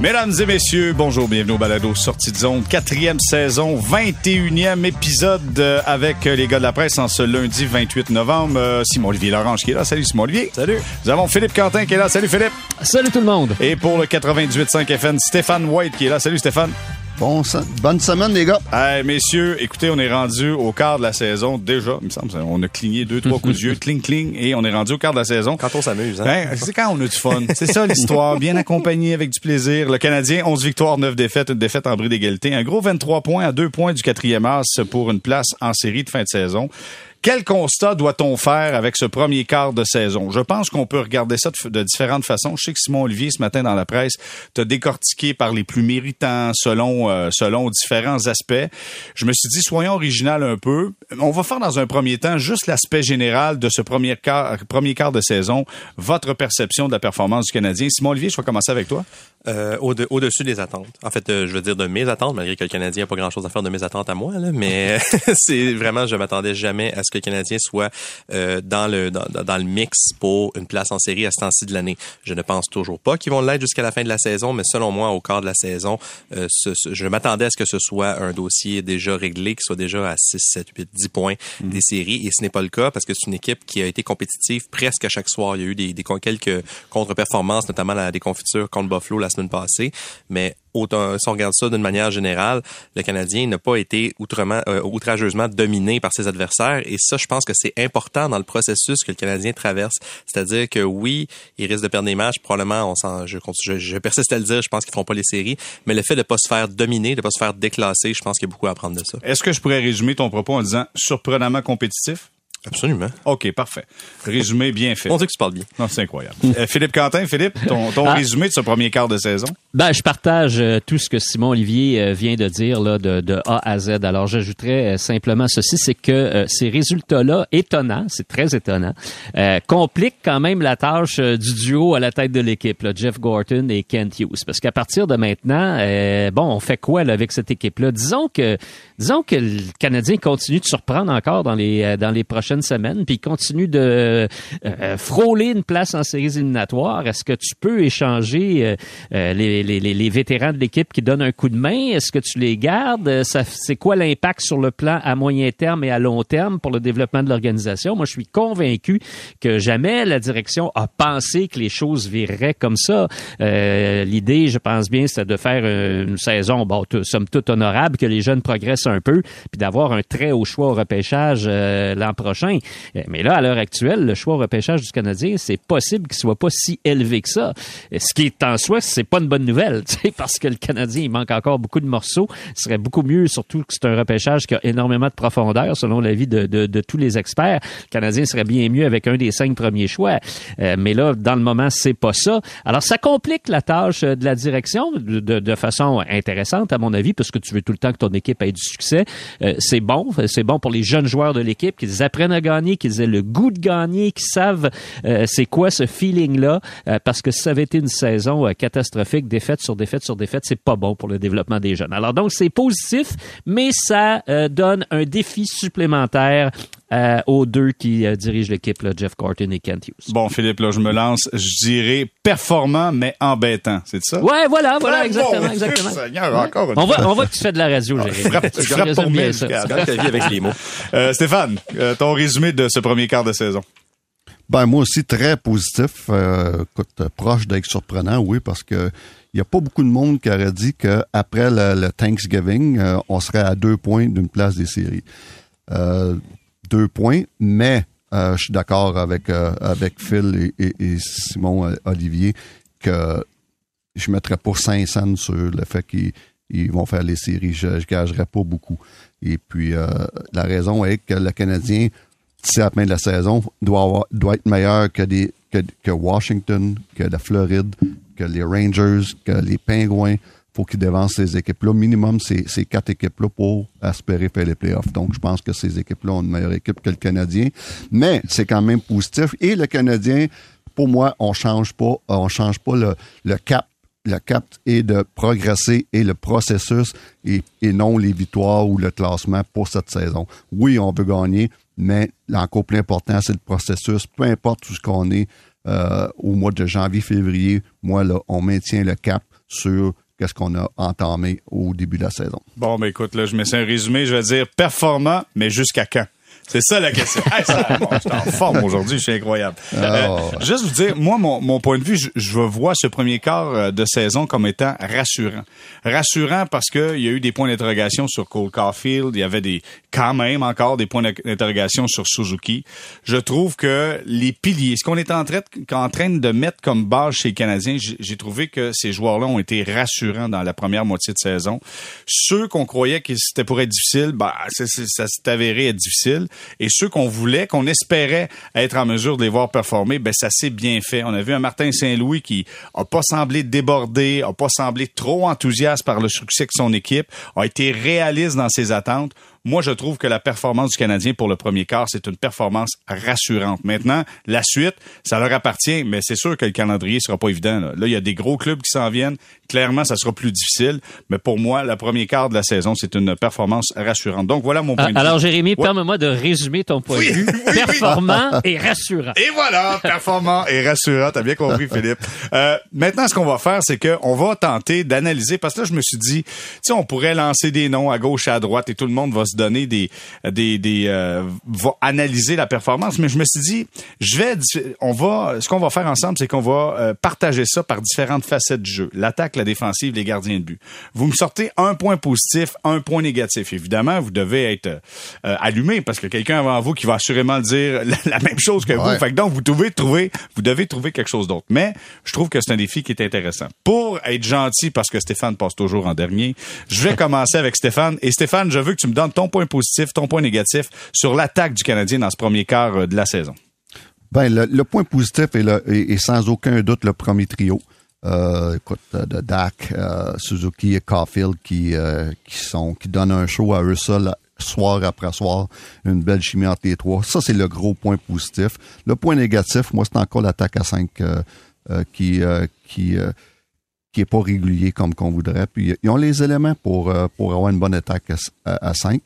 Mesdames et messieurs, bonjour, bienvenue au balado Sortie de zone, quatrième saison, 21e épisode euh, avec les gars de la presse en ce lundi 28 novembre. Euh, Simon-Olivier Lorange qui est là. Salut Simon-Olivier. Salut. Nous avons Philippe Quentin qui est là. Salut Philippe. Salut tout le monde. Et pour le 98.5 FN, Stéphane White qui est là. Salut Stéphane. Bon, bonne semaine, les gars. Hey, messieurs, écoutez, on est rendu au quart de la saison déjà. Il me semble, on a cligné deux, trois coups de yeux, cling, cling, et on est rendu au quart de la saison. Quand on s'amuse, hein? Ben, c'est quand on a du fun. C'est ça l'histoire, bien accompagné avec du plaisir. Le Canadien, 11 victoires, 9 défaites, une défaite en bris d'égalité. Un gros 23 points à 2 points du quatrième as pour une place en série de fin de saison. Quel constat doit-on faire avec ce premier quart de saison? Je pense qu'on peut regarder ça de, différentes façons. Je sais que Simon Olivier, ce matin dans la presse, t'a décortiqué par les plus méritants selon, euh, selon différents aspects. Je me suis dit, soyons original un peu. On va faire dans un premier temps juste l'aspect général de ce premier quart, premier quart de saison, votre perception de la performance du Canadien. Simon Olivier, je vais commencer avec toi. Euh, au-dessus des attentes. En fait, euh, je veux dire de mes attentes, malgré que le Canadien n'a pas grand-chose à faire de mes attentes à moi, là, mais c'est vraiment, je m'attendais jamais à ce que le Canadien soit euh, dans le dans, dans, le mix pour une place en série à ce temps-ci de l'année. Je ne pense toujours pas qu'ils vont l'être jusqu'à la fin de la saison, mais selon moi, au quart de la saison, euh, je m'attendais à ce que ce soit un dossier déjà réglé, qui soit déjà à 6, 7, 8, 10 points mm. des séries, et ce n'est pas le cas parce que c'est une équipe qui a été compétitive presque à chaque soir. Il y a eu des, des quelques contre-performances, notamment la déconfiture contre Buffalo la semaine passée, mais autant, si on regarde ça d'une manière générale, le Canadien n'a pas été outrement, euh, outrageusement dominé par ses adversaires. Et ça, je pense que c'est important dans le processus que le Canadien traverse. C'est-à-dire que oui, il risque de perdre des matchs. Probablement, on s'en, je, je, je, persiste à le dire, je pense qu'ils feront pas les séries. Mais le fait de pas se faire dominer, de pas se faire déclasser, je pense qu'il y a beaucoup à apprendre de ça. Est-ce que je pourrais résumer ton propos en disant surprenamment compétitif? Absolument. OK, parfait. Résumé bien fait. On dit que tu parles bien. Non, c'est incroyable. Euh, Philippe Quentin, Philippe, ton, ton ah. résumé de ce premier quart de saison? Ben, je partage euh, tout ce que Simon Olivier euh, vient de dire là, de, de A à Z. Alors, j'ajouterais simplement ceci, c'est que ces résultats-là, étonnants, c'est très étonnant, compliquent quand même la tâche du duo à la tête de l'équipe, Jeff Gorton et Kent Hughes. Parce qu'à partir de maintenant, bon, on fait quoi là, avec cette équipe-là? Disons que disons que le Canadien continue de surprendre encore dans les dans les puis continue de euh, frôler une place en est-ce que tu peux échanger euh, euh, les, les, les, vétérans de l'équipe qui donnent un coup de main? Est-ce que tu les gardes? C'est quoi l'impact sur le plan à moyen terme et à long terme pour le développement de l'organisation? Moi, je suis convaincu que jamais la direction a pensé que les choses vireraient comme ça. l'idée, je pense bien, c'est de faire une saison, bon, somme toute honorable, que les jeunes progressent un peu, puis d'avoir un très haut choix au repêchage l'an prochain euh, mais là, à l'heure actuelle, le choix au repêchage du Canadien, c'est possible qu'il soit pas si élevé que ça. Ce qui est en soi, c'est pas une bonne nouvelle, parce que le Canadien, il manque encore beaucoup de morceaux. Ce serait beaucoup mieux, surtout que c'est un repêchage qui a énormément de profondeur, selon l'avis de, de, de, tous les experts. Le Canadien serait bien mieux avec un des cinq premiers choix. Euh, mais là, dans le moment, c'est pas ça. Alors, ça complique la tâche de la direction de, de, façon intéressante, à mon avis, parce que tu veux tout le temps que ton équipe ait du succès. Euh, c'est bon. C'est bon pour les jeunes joueurs de l'équipe qu'ils apprennent à gagner, qu'ils aient le goût de gagner, qu'ils savent euh, c'est quoi ce feeling-là, euh, parce que ça avait été une saison euh, catastrophique, défaite sur défaite sur défaite, c'est pas bon pour le développement des jeunes. Alors donc c'est positif, mais ça donne un défi supplémentaire aux deux qui dirigent l'équipe, Jeff Corton et Kent Hughes. Bon, Philippe, là, je me lance. Je dirais performant, mais embêtant. C'est ça? Ouais, voilà, voilà, exactement, exactement. encore on, voit, on voit que tu fais de la radio, Jérémy. Frappe, tu frappes ton bien ça. avec les mots. Stéphane, ton résumé de ce premier quart de saison? Ben moi aussi très positif, euh, proche d'être surprenant, oui, parce que il n'y a pas beaucoup de monde qui aurait dit qu'après le, Thanksgiving, euh, on serait à deux points d'une place des séries. Euh, deux points, mais je suis d'accord avec avec Phil et, Simon Olivier que je mettrais pas 500 sur le fait qu'ils vont faire les séries. Je, ne gagerais pas beaucoup. Et puis la raison est que le Canadien d'ici à la fin de la saison, doit, doit être meilleur que, des, que, Washington, que la Floride, que les Rangers, que les Pingouins. Faut qu'ils dévancent ces équipes-là. Minimum, ces, quatre équipes-là pour espérer faire les playoffs. Donc, je pense que ces équipes-là ont une meilleure équipe que le Canadien. Mais c'est quand même positif. Et le Canadien, pour moi, on change pas, on change pas le, cap le cap est de progresser et le processus et, et, non les victoires ou le classement pour cette saison. Oui, on veut gagner, mais encore plus important, c'est le processus. Peu importe où ce qu'on est euh, au mois de janvier, février, moi, là, on maintient le cap sur qu'est-ce qu'on a entamé au début de la saison. Bon, ben écoute, là, je mets ça un résumé, je vais dire performant, mais jusqu'à quand? C'est ça la question. hey, ça, bon, je suis en forme aujourd'hui, je suis incroyable. Euh, Oh. juste vous dire, moi, mon, mon point de vue, je, je vois ce premier quart euh, de saison comme étant rassurant. Rassurant parce que il y a eu des points d'interrogation sur Cole Caulfield, il y avait des quand même encore des points d'interrogation sur Suzuki. Je trouve que les piliers, ce qu'on est en train, de, en train de mettre comme base chez les Canadiens, j'ai trouvé que ces joueurs-là ont été rassurants dans la première moitié de saison. Ceux qu'on croyait que c'était pour être difficile, bah, c'est- ça s'est avéré être difficile. Et ceux qu'on voulait, qu'on espérait être en mesure de les voir performer, ben ça s'est bien fait. On a vu un Martin Saint-Louis qui a pas semblé débordé, a pas semblé trop enthousiaste par le succès de son équipe, a été réaliste dans ses attentes. Moi, je trouve que la performance du Canadien pour le premier quart, c'est une performance rassurante. Maintenant, la suite, ça leur appartient, mais c'est sûr que le calendrier sera pas évident. Là, Là, il y a des gros clubs qui s'en viennent. Clairement, ça sera plus difficile. Mais pour moi, le premier quart de la saison, c'est une performance rassurante. Donc, voilà mon point Ah, de vue. Alors, Jérémy, Ouais. permets-moi de résumer ton point Oui, de vue. oui, oui. Performant et rassurant. Et voilà, performant et rassurant. T'as bien compris, Philippe. Euh, maintenant, ce qu'on va faire, c'est qu'on va tenter d'analyser, parce que là, je me suis dit, tu sais, on pourrait lancer des noms à gauche et à droite et tout le monde va se donner des, des, des, euh, va analyser la performance. Mais je me suis dit, je vais, on va, ce qu'on va faire ensemble, c'est qu'on va euh, partager ça par différentes facettes du jeu. L'attaque, la défensive, les gardiens de but. Vous me sortez un point positif, un point négatif. Évidemment, vous devez être euh, allumé parce que quelqu'un avant vous qui va assurément dire la, la même chose que vous. Ouais. Fait que donc, vous devez trouver, vous devez trouver quelque chose d'autre. Mais je trouve que c'est un défi qui est intéressant. Pour être gentil, parce que Stéphane passe toujours en dernier, je vais commencer avec Stéphane. Et Stéphane, je veux que tu me donnes ton point positif, ton point négatif sur l'attaque du Canadien dans ce premier quart euh, de la saison? Ben, le, point positif est, sans aucun doute le premier trio. Euh, écoute, euh, de Dak, Suzuki et Caulfield qui, qui sont qui donnent un show à eux seuls soir après soir, une belle chimie entre les trois. Ça, c'est le gros point positif. Le point négatif, moi, c'est encore l'attaque à 5 qui qui est pas régulier comme qu'on voudrait. Puis ils ont les éléments pour euh, pour avoir une bonne attaque à, 5.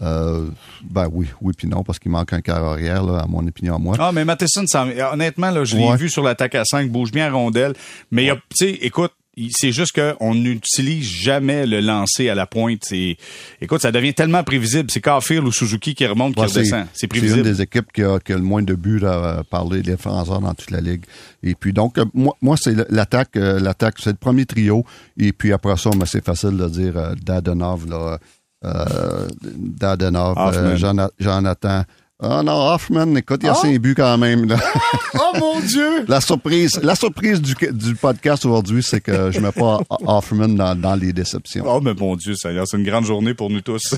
Euh, ben oui, oui puis non, parce qu'il manque un quart arrière, là, à mon opinion, à moi. Ah, mais Matheson, honnêtement, là, je l'ai Ouais. vu sur l'attaque à 5, bouge bien à rondelle. Mais il y a, tu sais, écoute, c'est juste qu'on n'utilise jamais le lancer à la pointe. C'est, écoute, ça devient tellement prévisible. C'est Caulfield ou Suzuki qui remonte, qui redescend. C'est une prévisible. des équipes qui a, qui a le moins de buts à parler des défenseurs dans toute la ligue. Et puis donc euh, moi, moi c'est l'attaque, euh, l'attaque, c'est le premier trio. Et puis après ça, c'est facile de dire euh, Dadonov, là, euh, Hoffman. euh, Jona- Jonathan. Ah non, Hoffman, écoute, il y a Ah? cinq buts quand même. là. oh mon Dieu! la surprise, la surprise du, du podcast aujourd'hui, c'est que je mets pas Hoffman dans, dans les déceptions. Oh, mais mon Dieu, Seigneur, c'est une grande journée pour nous tous.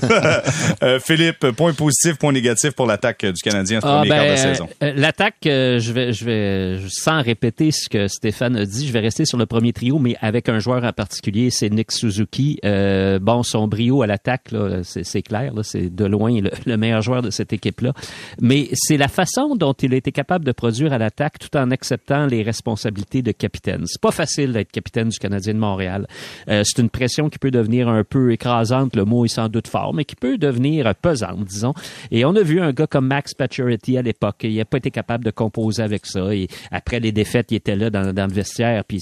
Euh, Philippe, point positif, point négatif pour l'attaque du Canadien ce Ah, premier quart de ben, saison. euh, L'attaque, euh, je vais, je vais, sans répéter ce que Stéphane a dit, je vais rester sur le premier trio, mais avec un joueur en particulier, c'est Nick Suzuki. Euh, bon, son brio à l'attaque, là, c'est c'est clair, là, c'est de loin le, le meilleur joueur de cette équipe-là. Mais c'est la façon dont il a été capable de produire à l'attaque tout en acceptant les responsabilités de capitaine. C'est pas facile d'être capitaine du Canadien de Montréal. Euh, c'est une pression qui peut devenir un peu écrasante, le mot est sans doute fort, mais qui peut devenir pesante, disons. Et on a vu un gars comme Max Pacioretty à l'époque, il n'a pas été capable de composer avec ça. Et après les défaites, il était là dans, dans le vestiaire, puis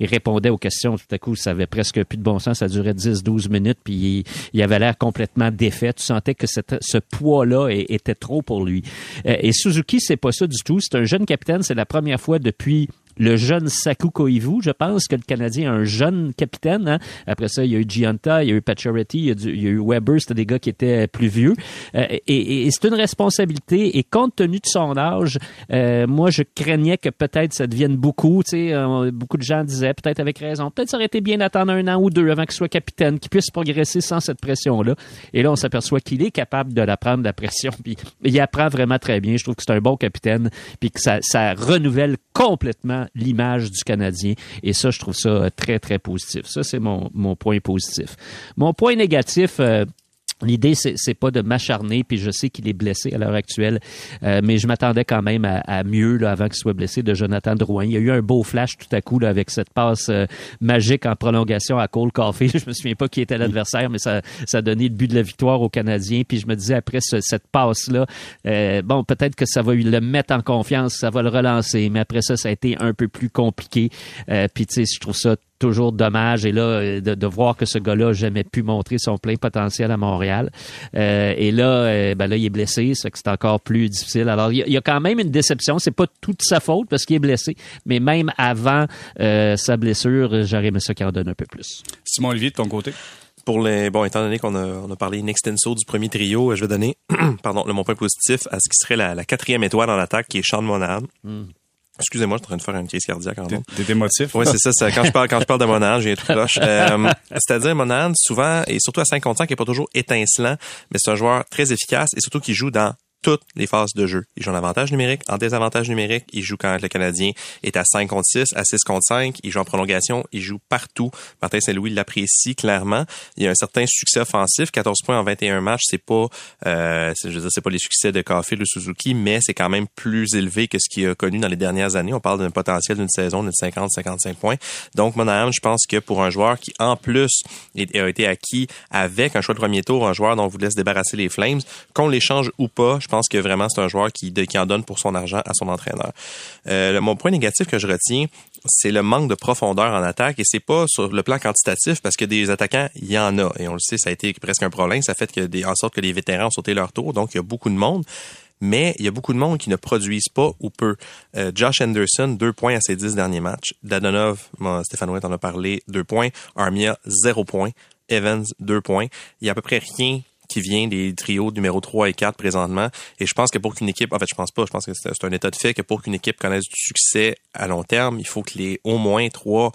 il répondait aux questions. Tout à coup, ça avait presque plus de bon sens. Ça durait 10-12 minutes, puis il, avait l'air complètement défait. Tu sentais que ce poids-là était trop pour lui. Euh, Et Suzuki, c'est pas ça du tout. C'est un jeune capitaine. C'est la première fois depuis le jeune Saku Koivu. Je pense que le Canadien a un jeune capitaine. hein. Après ça, il y a eu Gianta, il y a eu Pacioretty, il y a, eu Weber. C'était des gars qui étaient plus vieux. Euh, et et- et c'est une responsabilité. Et compte tenu de son âge, euh, moi, je craignais que peut-être ça devienne beaucoup. Tu sais, euh, beaucoup de gens disaient, peut-être avec raison, peut-être ça aurait été bien d'attendre un an ou deux avant qu'il soit capitaine, qu'il puisse progresser sans cette pression-là. Et là, on s'aperçoit qu'il est capable de la prendre, la pression. Puis il apprend vraiment très bien. Je trouve que c'est un bon capitaine. Puis que ça, ça renouvelle complètement l'image du Canadien. Et ça, je trouve ça euh, très, très positif. Ça, c'est mon, mon point positif. Mon point négatif, euh, L'idée, c'est, pas de m'acharner, puis je sais qu'il est blessé à l'heure actuelle, euh, mais je m'attendais quand même à, mieux là, avant qu'il soit blessé de Jonathan Drouin. Il y a eu un beau flash tout à coup avec cette passe euh, magique en prolongation à Cole Caulfield. Je me souviens pas qui était l'adversaire, mais ça, ça a donné le but de la victoire aux Canadiens. Puis je me disais après ce- cette passe-là, euh, bon, peut-être que ça va le mettre en confiance, ça va le relancer, mais après ça, ça a été un peu plus compliqué. Euh, puis tu sais, je trouve ça toujours dommage. Et là, euh, de, de voir que ce gars-là n'a jamais pu montrer son plein potentiel à Montréal. Euh, et là, euh, ben là, il est blessé, ça fait que c'est encore plus difficile. Alors, il y, a, il y, a quand même une déception. C'est pas toute sa faute parce qu'il est blessé, mais même avant euh, sa blessure, j'aurais aimé ça qu'il en donne un peu plus. Simon Olivier, de ton côté? pour les bon étant donné qu'on a on a parlé in extenso du premier trio, je vais donner pardon le mon point positif à ce qui serait la, la quatrième étoile en l'attaque qui est Sean Monahan. Mm. Excusez-moi, je suis en train de faire une crise cardiaque en T'es émotif? Oui, c'est ça, Quand je parle, quand je parle de Monahan, j'ai tout proche. Euh, c'est-à-dire, Monahan, souvent, et surtout à 5 contre 5, il n'est pas toujours étincelant, mais c'est un joueur très efficace et surtout qui joue dans toutes les phases de jeu. Il joue en avantage numérique, en désavantage numérique. Il joue quand le Canadien est à 5 contre 6, à 6 contre 5. Il joue en prolongation. Il joue partout. Martin Saint-Louis l'apprécie clairement. Il y a un certain succès offensif. 14 points en 21 matchs. C'est pas, euh, je veux dire, c'est pas les succès de Caulfield ou Suzuki, mais c'est quand même plus élevé que ce qu'il a connu dans les dernières années. On parle d'un potentiel d'une saison de 50-55 points. Donc, Monahan, je pense que pour un joueur qui, en plus, a été acquis avec un choix de premier tour, un joueur dont on vous laisse débarrasser les Flames, qu'on l'échange ou pas, je pense que vraiment c'est un joueur qui, qui en donne pour son argent à son entraîneur. Euh, mon point négatif que je retiens, c'est le manque de profondeur en attaque et c'est pas sur le plan quantitatif parce que des attaquants, il y en a et on le sait, ça a été presque un problème. Ça fait que des, en sorte que les vétérans ont sauté leur tour, donc il y a beaucoup de monde mais il y a beaucoup de monde qui ne produisent pas ou peu. Euh, Josh Anderson, deux points à ses dix derniers matchs. Dadonov, Stéphane Ouet en a parlé, deux points. Armia, zéro point. Evans, deux points. Il y a à peu près rien qui vient des trios numéro 3 et 4 présentement. Et je pense que pour qu'une équipe, en fait, je pense pas, je pense que c'est un état de fait que pour qu'une équipe connaisse du succès à long terme, il faut que les au moins trois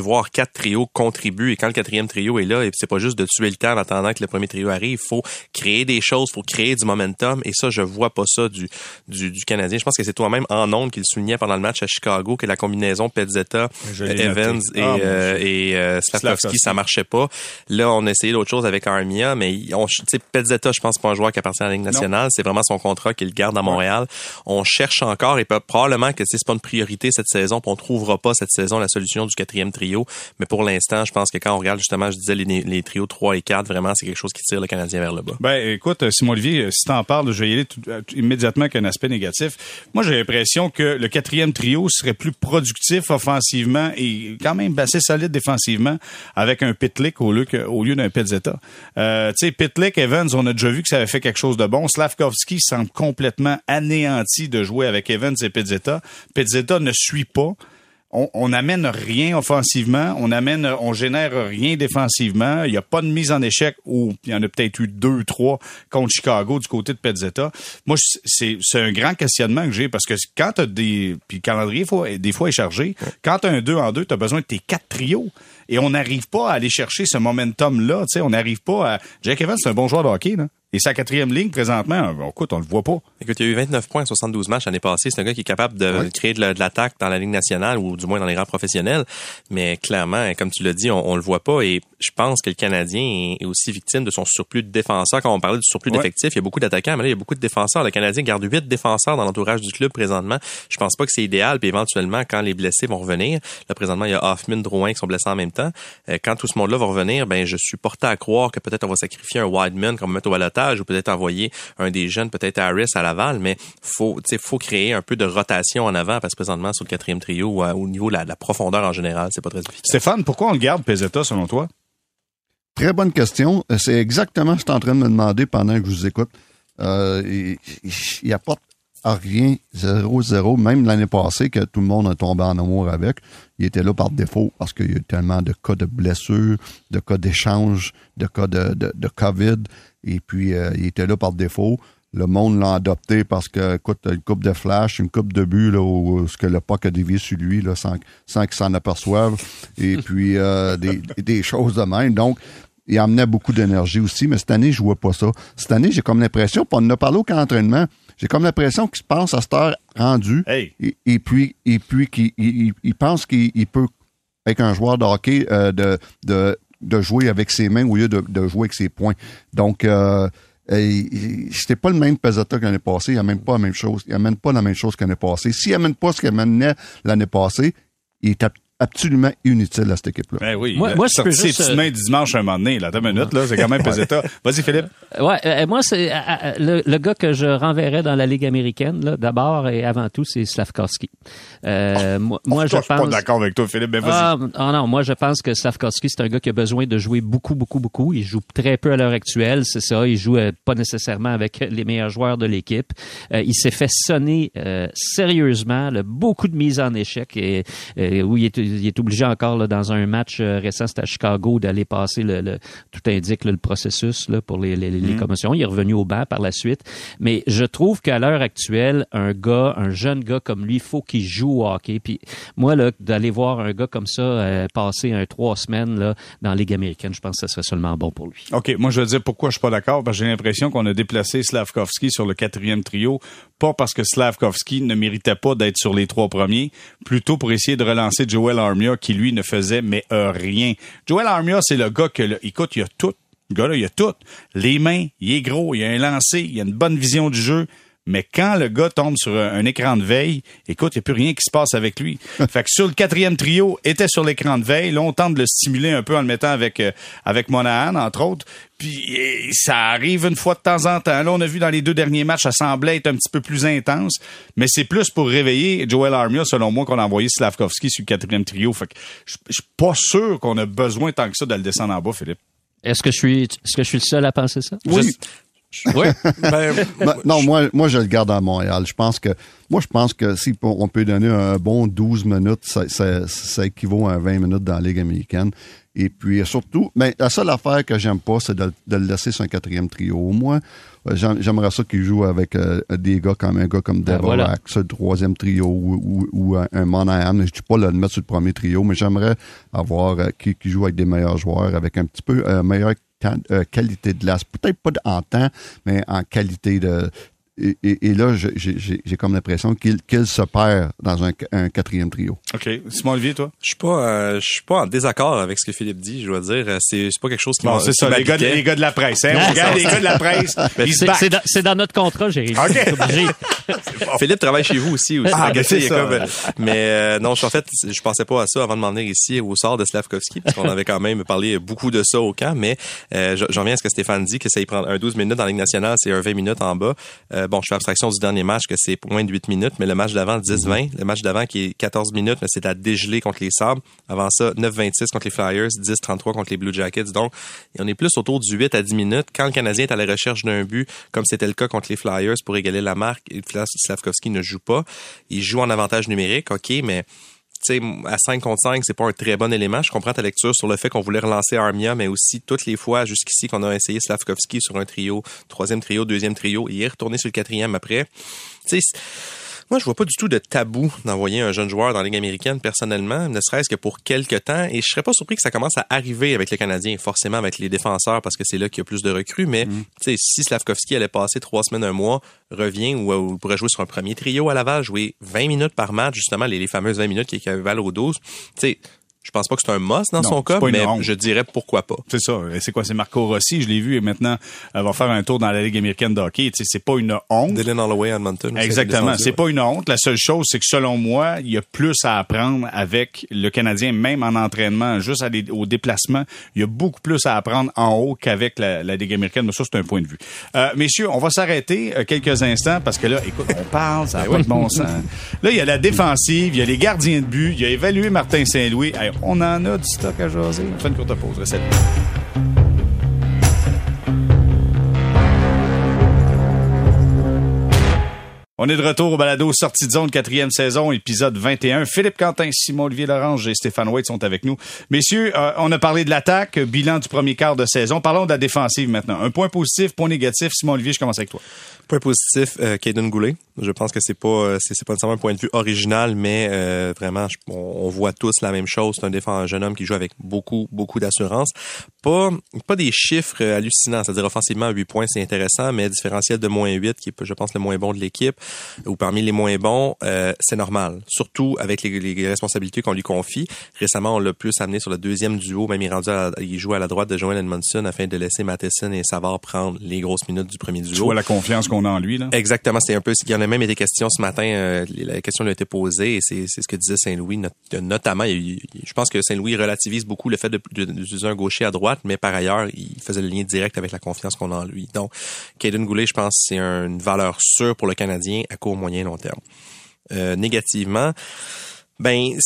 voir quatre trios contribuent et quand le quatrième trio est là, et c'est pas juste de tuer le temps en attendant que le premier trio arrive, il faut créer des choses, faut créer du momentum. Et ça je vois pas ça du du, du Canadien. Je pense que c'est toi-même en ondes qu'il soulignait pendant le match à Chicago que la combinaison Pezzetta, Evans et, ah, euh, et euh, Slavkovski, ça marchait pas. Là, on a essayé d'autres choses avec Armia, mais on tu sais Pezzetta, je pense pas un joueur qui appartient à la Ligue nationale, c'est vraiment son contrat qu'il garde à Montréal. On cherche encore et probablement que c'est pas une priorité cette saison, puis on trouvera pas cette saison la solution du quatrième trio mais pour l'instant, je pense que quand on regarde justement, je disais les, trios 3 et 4, vraiment, c'est quelque chose qui tire le Canadien vers le bas. Ben, écoute, euh, Simon Olivier, euh, si t'en parles, je vais y aller tout, euh, immédiatement qu'un aspect négatif. Moi, j'ai l'impression que le quatrième trio serait plus productif offensivement et quand même assez solide défensivement avec un Pitlick au lieu, d'un Pizzetta. Tu sais, Pitlick, Evans, on a déjà vu que ça avait fait quelque chose de bon. Slavkovski semble complètement anéanti de jouer avec Evans et Pizzetta. Pizzetta ne suit pas on, on amène rien offensivement, on amène, on génère rien défensivement. Il n'y a pas de mise en échec où il y en a peut-être eu deux, trois contre Chicago du côté de Pezzetta. Moi, c'est, un grand questionnement que j'ai parce que quand tu as des, puis le calendrier des fois est chargé. Quand tu as un 2 en 2, tu as besoin de tes quatre trios et on n'arrive pas à aller chercher ce momentum-là. Tu sais, on n'arrive pas à. Jack Evans, c'est un bon joueur de hockey, là. Et sa quatrième ligne, présentement, écoute, on le voit pas. Écoute, il y a eu 29 points en 72 matchs l'année passée. C'est un gars qui est capable de créer de l'attaque dans la ligne nationale ou du moins dans les rangs professionnels. Mais clairement, comme tu l'as dit, on, on le voit pas. Et je pense que le Canadien est aussi victime de son surplus de défenseurs. Quand on parlait du surplus d'effectifs, il y a beaucoup d'attaquants, mais là, il y a beaucoup de défenseurs. Le Canadien garde huit défenseurs dans l'entourage du club présentement. Je pense pas que c'est idéal. Puis éventuellement, quand les blessés vont revenir, là, présentement, il y a Hoffman, Drouin qui sont blessés en même temps. Euh, quand tout ce monde-là va revenir, ben, je suis porté à croire que peut-être on va sacrifier un Wideman comme mettre au balotage ou peut-être envoyer un des jeunes, peut-être Harris à Laval, mais faut, faut créer un peu de rotation en avant parce que présentement sur le quatrième trio, au niveau de la, profondeur en général, c'est pas très efficace. Stéphane, pourquoi on le garde Peseta selon toi? Très bonne question. C'est exactement ce que tu es en train de me demander pendant que je vous écoute. Euh, il, il apporte à rien, 0-0, même l'année passée que tout le monde a tombé en amour avec. Il était là par défaut parce qu'il y a eu tellement de cas de blessures, de cas d'échange, de cas de, de, de COVID. Et puis, euh, il était là par défaut. Le monde l'a adopté parce que, écoute, une coupe de flash, une coupe de but, là, où, ce que le puck a dévié sur lui, là, sans, sans qu'il s'en aperçoive. Et puis, euh, des, des choses de même. Donc, il amenait beaucoup d'énergie aussi, mais cette année, je vois pas ça. Cette année, j'ai comme l'impression, puis on en a parlé au camp d'entraînement, j'ai comme l'impression qu'il se pense à cette heure rendue. Et, puis, et puis qu'il il, pense qu'il peut, avec un joueur de hockey, euh, de, de de jouer avec ses mains au lieu de, de jouer avec ses poings. Donc, euh, c'était pas le même Pesata que l'année passée. Il amène pas la même chose. Il amène pas la même chose que l'année passée. S'il amène pas ce qu'il amenait l'année passée, il était absolument inutile à cette équipe-là. Ben oui. Moi- là, moi, je peux ses juste, petites euh, du dimanche un moment donné, là. Deux minutes, là. C'est quand même peseta. Vas-y, Philippe. Ouais, euh, moi c'est euh, euh, le, le gars que je renverrais dans la Ligue américaine là, d'abord et avant tout, c'est Slavkovski. Euh, moi, moi, je Toi, suis pas pense d'accord avec toi, Philippe, mais vas-y. Ah, ah non, moi je pense que Slavkovski c'est un gars qui a besoin de jouer beaucoup beaucoup beaucoup, il joue très peu à l'heure actuelle, c'est ça, il joue euh, pas nécessairement avec les meilleurs joueurs de l'équipe. Euh, il s'est fait sonner euh, sérieusement, là, beaucoup de mises en échec et euh, où il est, il est obligé encore là, dans un match euh, récent, c'était à Chicago d'aller passer le, le- tout indique là, le processus là, pour les, les, les commotions. Il est revenu au banc par la suite, mais je trouve qu'à l'heure actuelle, un gars, un jeune gars comme lui, il faut qu'il joue au hockey. Puis moi là, d'aller voir un gars comme ça euh, passer un trois semaines là dans la Ligue américaine, je pense que ça serait seulement bon pour lui. OK, moi je veux dire pourquoi je suis pas d'accord, parce que j'ai l'impression qu'on a déplacé Slavkovski sur le quatrième trio, pas parce que Slavkovski ne méritait pas d'être sur les trois premiers, plutôt pour essayer de relancer Joel Armia qui lui ne faisait mais euh, rien. Joel Armia, c'est le gars que, le- écoute, il a tout. Le gars là, il a tout. Les mains, il est gros, il a un lancer, il a une bonne vision du jeu. Mais quand le gars tombe sur un, un écran de veille, écoute, il n'y a plus rien qui se passe avec lui. fait que sur le quatrième trio, était sur l'écran de veille. Là, on tente de le stimuler un peu en le mettant avec, euh, avec Monahan, entre autres. Puis eh, ça arrive une fois de temps en temps. Là, on a vu dans les deux derniers matchs, ça semblait être un petit peu plus intense. Mais c'est plus pour réveiller Joel Armia, selon moi, qu'on a envoyé Slavkovski sur le quatrième trio. Fait que je je suis pas sûr qu'on a besoin tant que ça de le descendre en bas, Philippe. Est-ce que je suis est-ce que je suis le seul à penser ça? Oui. Oui. Ben, Ben, non, moi, moi, je le garde à Montréal. Je pense que, moi, je pense que si on peut donner un bon 12 minutes, ça, ça, ça équivaut à 20 minutes dans la Ligue américaine. Et puis, surtout, mais la seule affaire que j'aime pas, c'est de, de le laisser sur un quatrième trio. Au moins, euh, j'aim- j'aimerais ça qu'il joue avec euh, des gars comme un gars comme Ben, Devorak, voilà. sur le troisième trio, ou, ou, ou un, Monahan. Je dis pas le mettre sur le premier trio, mais j'aimerais avoir euh, qui, qui joue avec des meilleurs joueurs, avec un petit peu euh, euh, qualité de glace. Peut-être pas en temps, mais en qualité de. Et, et- et là, j'ai j'ai- j'ai comme l'impression qu'il qu'il se perd dans un, un quatrième trio. OK. Simon Olivier, toi? je suis pas, euh, je suis pas en désaccord avec ce que Philippe dit. Je dois dire, Euh, c'est pas quelque chose qui Bon, m'a- c'est ça, les gars, de, les gars de la presse. Hein? On regarde les gars de la presse, se C'est dans, notre contrat, Jérémy. OK. Philippe travaille chez vous aussi. aussi Ah, ben, ça. comme- mais euh, non, en fait, je pensais pas à ça avant de m'en venir ici au sort de Slavkovski, parce qu'on avait quand même parlé beaucoup de ça au camp. Mais euh, je- j'en reviens à ce que Stéphane dit, que ça y prend un 12 minutes dans la Ligue nationale, c'est un 20 minutes en bas. Euh, bon, je fais abstraction du dernier match, que c'est moins de 8 minutes, mais le match d'avant, 10-20. Le match d'avant qui est 14 minutes, mais c'est à dégeler contre les Sabres. Avant ça, 9-26 contre les Flyers, 10-33 contre les Blue Jackets. Donc, on est plus autour du 8 à 10 minutes. Quand le Canadien est à la recherche d'un but, comme c'était le cas contre les Flyers pour égaler la marque, Slavkovski ne joue pas. Il joue en avantage numérique, OK, mais sais, à 5 contre 5, c'est pas un très bon élément. Je comprends ta lecture sur le fait qu'on voulait relancer Armia, mais aussi toutes les fois jusqu'ici qu'on a essayé Slavkovski sur un trio, troisième trio, deuxième trio, et il est sur le quatrième après. Tu sais, moi, je vois pas du tout de tabou d'envoyer un jeune joueur dans la Ligue américaine, personnellement, ne serait-ce que pour quelques temps. Et je serais pas surpris que ça commence à arriver avec les Canadiens, forcément avec les défenseurs, parce que c'est là qu'il y a plus de recrues. Mais, tu sais, si Slavkovski allait passer trois semaines, un mois, revient ou, ou pourrait jouer sur un premier trio à Laval, jouer 20 minutes par match, justement, les, les fameuses 20 minutes qui équivalent aux 12. Tu sais, je pense pas que c'est un must dans Non, son cas, mais honte. je dirais pourquoi pas. C'est ça. Et C'est quoi? C'est Marco Rossi. Je l'ai vu et maintenant, elle va faire un tour dans la Ligue américaine de hockey. Tu sais, c'est pas une honte. Dylan Holloway à Edmonton. Exactement. C'est pas une honte. La seule chose, c'est que selon moi, il y a plus à apprendre avec le Canadien, même en entraînement, juste au déplacement. Il y a beaucoup plus à apprendre en haut qu'avec la, la Ligue américaine. Mais ça, c'est un point de vue. Euh, messieurs, on va s'arrêter euh, quelques instants parce que là, écoute, on parle, ça n'a pas de bon sens. Là, il y a la défensive, il y a les gardiens de but, il y a évalué Martin Saint-Louis. Hey, on en a du stock à jaser. On fait une courte pause. Restez On est de retour au balado Sortie de zone, quatrième saison, épisode 21. Philippe Quentin, Simon-Olivier Lorange et Stéphane White sont avec nous. Messieurs, euh, on a parlé de l'attaque, bilan du premier quart de saison. Parlons de la défensive maintenant. Un point positif, point négatif. Simon-Olivier, je commence avec toi. Point positif, euh, Goulet. Je pense que c'est pas euh, c'est pas nécessairement un point de vue original, mais euh, vraiment, on, voit tous la même chose. C'est un un jeune homme qui joue avec beaucoup beaucoup d'assurance. Pas pas des chiffres euh, hallucinants, c'est-à-dire offensivement 8 points, c'est intéressant, mais différentiel de moins 8, qui est je pense le moins bon de l'équipe. Ou parmi les moins bons, euh, c'est normal. Surtout avec les, les responsabilités qu'on lui confie. Récemment, on l'a plus amené sur le deuxième duo, même il, rendu il joue à la droite de Joel Edmondson afin de laisser Matheson et Savard prendre les grosses minutes du premier duo. Tu vois la confiance qu'on a en lui, là? Exactement. C'est un peu, il y en a même été question ce matin, euh, la question lui a été posée et c'est ce que disait Saint-Louis, notamment. je pense que Saint-Louis relativise beaucoup le fait d'utiliser un gaucher à droite, mais par ailleurs, il faisait le lien direct avec la confiance qu'on a en lui. Donc, Caden Goulet, je pense, c'est une valeur sûre pour le Canadien à court, moyen, long terme. Euh, négativement, ben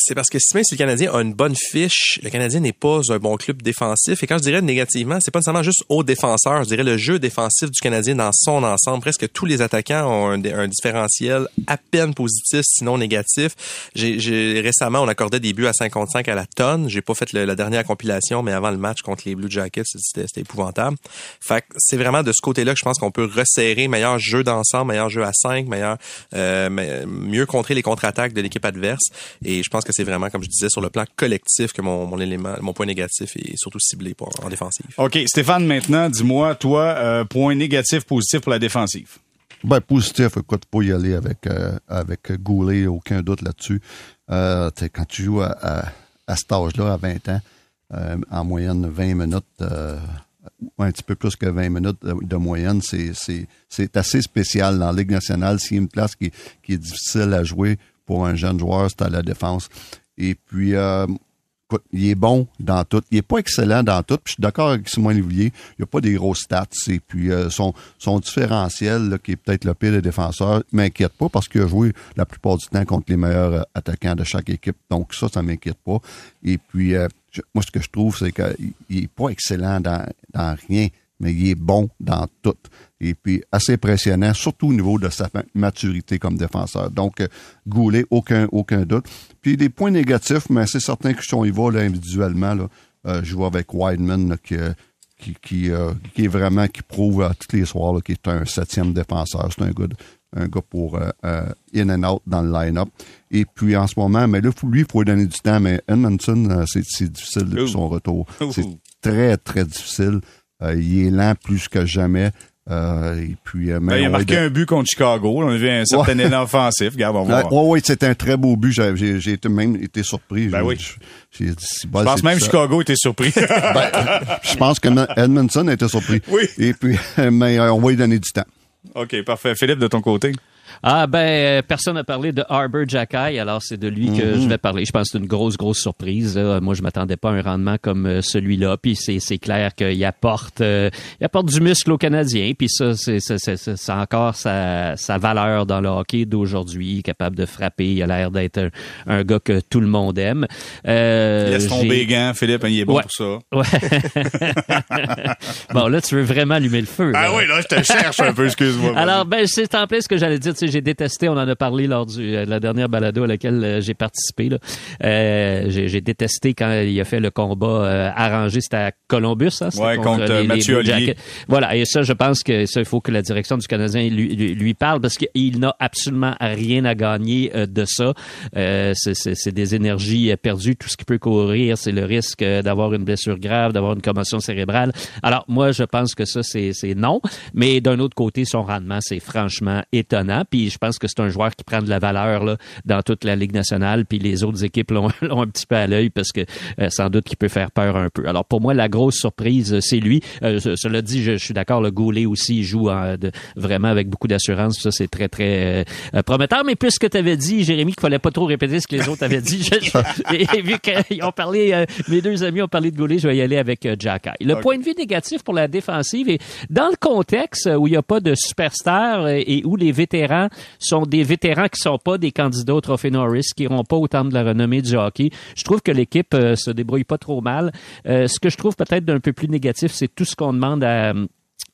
c'est parce que si même si le Canadien a une bonne fiche, le Canadien n'est pas un bon club défensif. Et quand je dirais négativement, c'est pas nécessairement juste aux défenseurs. Je dirais le jeu défensif du Canadien dans son ensemble. Presque tous les attaquants ont un, différentiel à peine positif, sinon négatif. J'ai, récemment, on accordait des buts à 55 à la tonne. J'ai pas fait la dernière compilation, mais avant le match contre les Blue Jackets, c'était, épouvantable. Fait c'est vraiment de ce côté-là que je pense qu'on peut resserrer meilleur jeu d'ensemble, meilleur jeu à 5, meilleur, euh, mieux contrer les contre-attaques de l'équipe adverse. Et je pense que c'est vraiment, comme je disais, sur le plan collectif que mon, élément, mon point négatif est surtout ciblé pour, en défensive. OK. Stéphane, maintenant, dis-moi, toi, euh, point négatif, positif pour la défensive. Ben, positif, écoute, pas y aller avec, euh, avec Goulet, aucun doute là-dessus. Euh, quand tu joues à, à, cet âge-là, à 20 ans, en moyenne 20 minutes, un petit peu plus que 20 minutes de, moyenne, c'est assez spécial dans la Ligue nationale. S'il y a une place qui, qui est difficile à jouer, pour un jeune joueur, c'est à la défense. Et puis, euh, il est bon dans tout. Il est pas excellent dans tout. Puis je suis d'accord avec Simon Olivier. Il n'y a pas des grosses stats. Et puis euh, son, son différentiel, qui est peut-être le pire des défenseurs, m'inquiète pas parce qu'il a joué la plupart du temps contre les meilleurs euh, attaquants de chaque équipe. Donc ça, ça m'inquiète pas. Et puis moi, ce que je trouve, c'est qu'il est pas excellent dans, dans rien mais il est bon dans tout. Et puis, assez impressionnant, surtout au niveau de sa maturité comme défenseur. Donc, euh, Goulet, aucun, aucun doute. Puis, des points négatifs, mais c'est certain que si on y va là, individuellement, là, euh, je vois avec Wideman qui, qui, qui, euh, qui, est vraiment, qui prouve à tous les soirs qu'il est un septième défenseur. C'est un gars, un gars pour in and out dans le line-up. Et puis, en ce moment, mais là, lui, il faut lui donner du temps, mais Edmondson, c'est difficile depuis son retour. C'est très, très difficile. Euh, il est lent plus que jamais. Euh, et puis, euh, ben, il a marqué un but contre Chicago. On a vu un certain élan offensif. Regarde, on va voir. Oui, c'était un très beau but. J'ai même été surpris. Ben oui. je pense même Chicago était surpris. ben, je pense que Edmondson était surpris. Oui. Et puis, mais on va lui donner du temps. OK, parfait. Philippe, de ton côté? Ah ben euh, personne n'a parlé de Arbor Jackay, alors c'est de lui que je mhm. vais parler. Je pense que c'est une grosse grosse surprise. Moi je m'attendais pas à un rendement comme euh, celui-là. Puis c'est c'est clair qu'il apporte euh, il apporte du muscle aux Canadiens. Puis ça c'est encore sa sa valeur dans le hockey d'aujourd'hui, capable de frapper. Il a l'air d'être un, gars que tout le monde aime. Euh, laisse tomber gants, Philippe, il est bon pour ça. Ouais. bon là tu veux vraiment allumer le feu. Ah oui là je te cherche un peu, excuse-moi. Alors ben c'est en plus ce que j'allais dire j'ai détesté, on en a parlé lors du, euh, de la dernière balado à laquelle euh, j'ai participé. Euh, j'ai, détesté quand il a fait le combat arrangé, c'était à Columbus. Hein, ouais, contre, les, Mathieu Voilà, et ça, je pense que ça, il faut que la direction du Canadien lui, lui, parle parce qu'il n'a absolument rien à gagner de ça. c'est, des énergies perdues, tout ce qui peut courir, c'est le risque d'avoir une blessure grave, d'avoir une commotion cérébrale. Alors, moi, je pense que ça, c'est, c'est non. Mais d'un autre côté, son rendement, c'est franchement étonnant. Puis je pense que c'est un joueur qui prend de la valeur là, dans toute la Ligue nationale. Puis les autres équipes l'ont un petit peu à l'œil parce que euh, sans doute qu'il peut faire peur un peu. Alors pour moi, la grosse surprise, c'est lui. Euh, cela dit, je, suis d'accord, le Goulet aussi joue de, vraiment avec beaucoup d'assurance. Ça, c'est très, très euh, prometteur. Mais puisque tu avais dit, Jérémy, qu'il fallait pas trop répéter ce que les autres avaient dit, et, vu qu'ils ont parlé, mes deux amis ont parlé de Goulet, je vais y aller avec Jack Le point de vue négatif pour la défensive, et dans le contexte où il n'y a pas de superstar et où les vétérans sont des vétérans qui sont pas des candidats au Trophée Norris, qui n'auront pas autant de la renommée du hockey. Je trouve que l'équipe euh, se débrouille pas trop mal. Euh, ce que je trouve peut-être d'un peu plus négatif, c'est tout ce qu'on demande à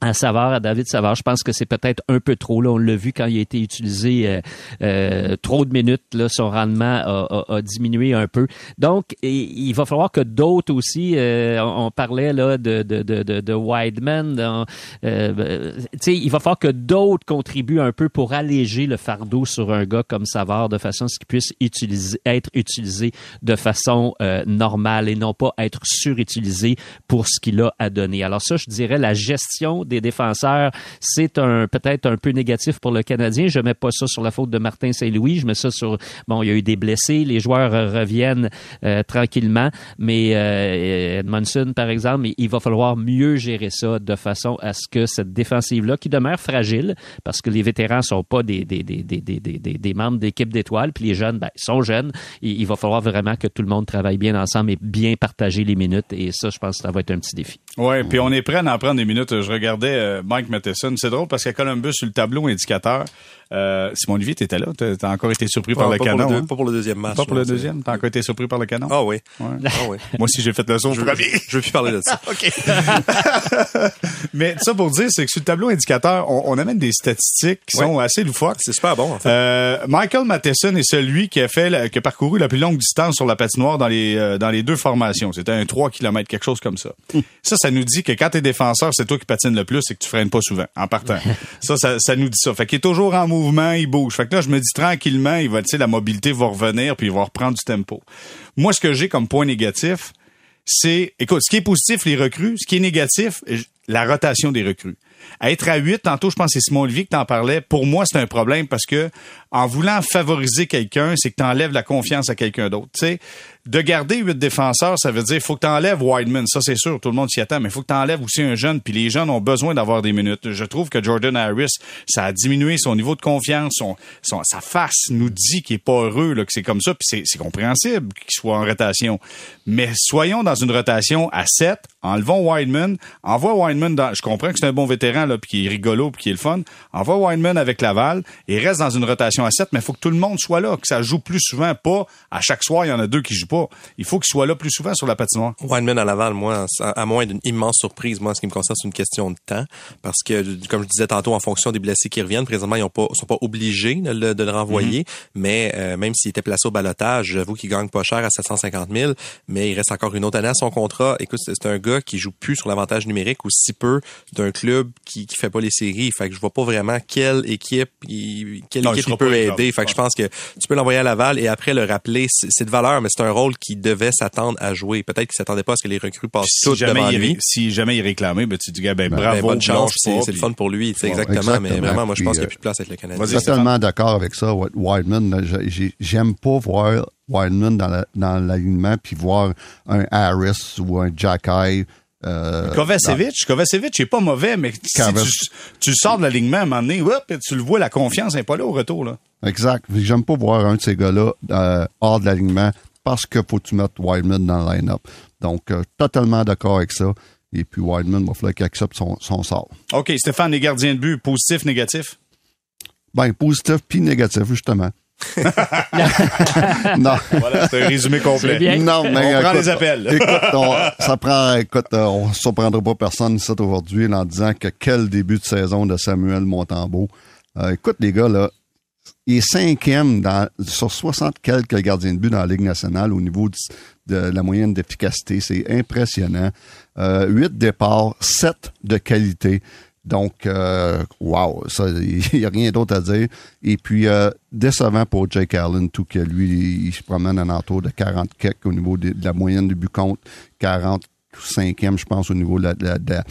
à Savard, à David Savard. Je pense que c'est peut-être un peu trop. Là, on l'a vu quand il a été utilisé euh, euh trop de minutes. Là, son rendement a, a, a diminué un peu. Donc, il va falloir que d'autres aussi. Euh, on, parlait là de de de de, de Wideman. Euh, il va falloir que d'autres contribuent un peu pour alléger le fardeau sur un gars comme Savard de façon à ce qu'il puisse utiliser, être utilisé de façon euh, normale et non pas être surutilisé pour ce qu'il a à donner. Alors ça, je dirais la gestion des défenseurs, c'est un peut-être un peu négatif pour le Canadien. Je mets pas ça sur la faute de Martin Saint-Louis. Je mets ça sur bon, il y a eu des blessés, les joueurs reviennent euh, tranquillement, mais euh, Edmondson par exemple, il va falloir mieux gérer ça de façon à ce que cette défensive-là, qui demeure fragile, parce que les vétérans sont pas des des des des des, membres d'équipe d'étoiles, puis les jeunes, ben, sont jeunes. Il, va falloir vraiment que tout le monde travaille bien ensemble et bien partager les minutes. Et ça, je pense que ça va être un petit défi. Ouais, puis on est prêt à en prendre des minutes. Je euh, Mike Matheson. C'est drôle parce qu'à Columbus, sur le tableau indicateur, euh, Simon Olivier, t'étais là. T'as encore été surpris par le pas canon. Pour le, hein? Pas pour le deuxième match. Pas pour le deuxième? T'as encore été surpris par le canon? Ah oui. Ouais. Ah oui. Moi aussi, j'ai fait le saut. Je, je veux plus parler de ça. OK. Mais ça pour dire, c'est que sur le tableau indicateur, on, on amène des statistiques qui Ouais. sont assez loufoques. C'est super bon, en fait. Euh, Michael Matheson est celui qui a fait la- qui a parcouru la plus longue distance sur la patinoire dans les euh, dans les deux formations. C'était un 3 km, quelque chose comme ça. ça, ça nous dit que quand t'es défenseur, c'est toi qui patines le plus et que tu freines pas souvent en partant. ça, ça, ça nous dit ça. Fait qu'il est toujours en mouvement, il bouge. Fait que là, je me dis tranquillement, il va, la mobilité va revenir puis il va reprendre du tempo. Moi, ce que j'ai comme point négatif, c'est, écoute, ce qui est positif, les recrues, ce qui est négatif, la rotation des recrues. À être à 8, tantôt, je pense que c'est Simon Olivier qui t'en parlait. Pour moi, c'est un problème parce que en voulant favoriser quelqu'un, c'est que tu enlèves la confiance à quelqu'un d'autre. De garder huit défenseurs, ça veut dire faut que tu enlèves Wideman, ça c'est sûr, tout le monde s'y attend, mais il faut que tu enlèves aussi un jeune, puis les jeunes ont besoin d'avoir des minutes. Je trouve que Jordan Harris, ça a diminué son niveau de confiance, sa face nous dit qu'il est pas heureux, là, que c'est comme ça, puis c'est, c'est compréhensible qu'il soit en rotation. Mais soyons dans une rotation à 7, enlevons Wideman, envoie Wideman dans, je comprends que c'est un bon vétéran, là, puis qu'il est rigolo, puis qu'il est le fun, envoie Wideman avec Laval, et reste dans une rotation à 7, mais il faut que tout le monde soit là, que ça joue plus souvent, pas à chaque soir, il y en a deux qui jouent pas. Il faut qu'ils soient là plus souvent sur la patinoire. Wineman à Laval, moi, à moins d'une immense surprise, moi, en ce qui me concerne, c'est une question de temps. Parce que, comme je disais tantôt, en fonction des blessés qui reviennent, présentement, ils ont pas, sont pas obligés de le, de le renvoyer. Mais euh, même s'il était placé au balotage, j'avoue qu'il gagne pas cher à 750 000, mais il reste encore une autre année à son contrat. Écoute, c'est un gars qui joue plus sur l'avantage numérique ou si peu d'un club qui, qui fait pas les séries. Fait que je vois pas vraiment quelle équipe, il- quelle Non, équipe il peut aider. Fait que je pense que tu peux l'envoyer à Laval et après le rappeler. C'est de valeur, mais c'est un rôle qui devait s'attendre à jouer. Peut-être qu'il s'attendait pas à ce que les recrues passent si toutes jamais, devant il, lui. ré- si jamais il réclamait, ben, tu dis, ben, Ben, bravo, bonne chance, c'est le fun pour lui, exactement, Mais vraiment, moi, je pense qu'il n'y a plus de place avec le Canadien. Je suis totalement d'accord avec ça, Wi- Wideman. J'aime pas voir Wideman dans la- dans l'alignement puis voir un Harris ou un Jack Eye. Euh, Kovacevic, Kovacevic est pas mauvais, mais si tu, sors de l'alignement à un moment donné, et tu le vois, la confiance n'est pas là au retour. Là. Exact. J'aime pas voir un de ces gars-là euh, hors de l'alignement parce que faut que tu mettes Wideman dans le line-up. Donc, euh, totalement d'accord avec ça. Et puis, Wideman, il va falloir qu'il accepte son, son sort. OK, Stéphane, les gardiens de but, positif, négatif? Ben, positif puis négatif, justement. non. Voilà, c'est un résumé complet. Non, mais On prend écoute, les appels. écoute, on, ça prend, écoute, euh, on ne surprendra pas personne ici aujourd'hui en disant que quel début de saison de Samuel Montembeau. Euh, écoute, les gars, là, il est cinquième dans, sur 60 quelques gardiens de but dans la Ligue nationale au niveau de la moyenne d'efficacité. C'est impressionnant. Euh, 8 départs, 7 de qualité. Donc, euh, wow, ça, il n'y a rien d'autre à dire. Et puis, euh, décevant pour Jake Allen, tout que lui, il se promène en entour de 40 quelques au niveau de, la moyenne du but contre, 45e, je pense, au niveau de la,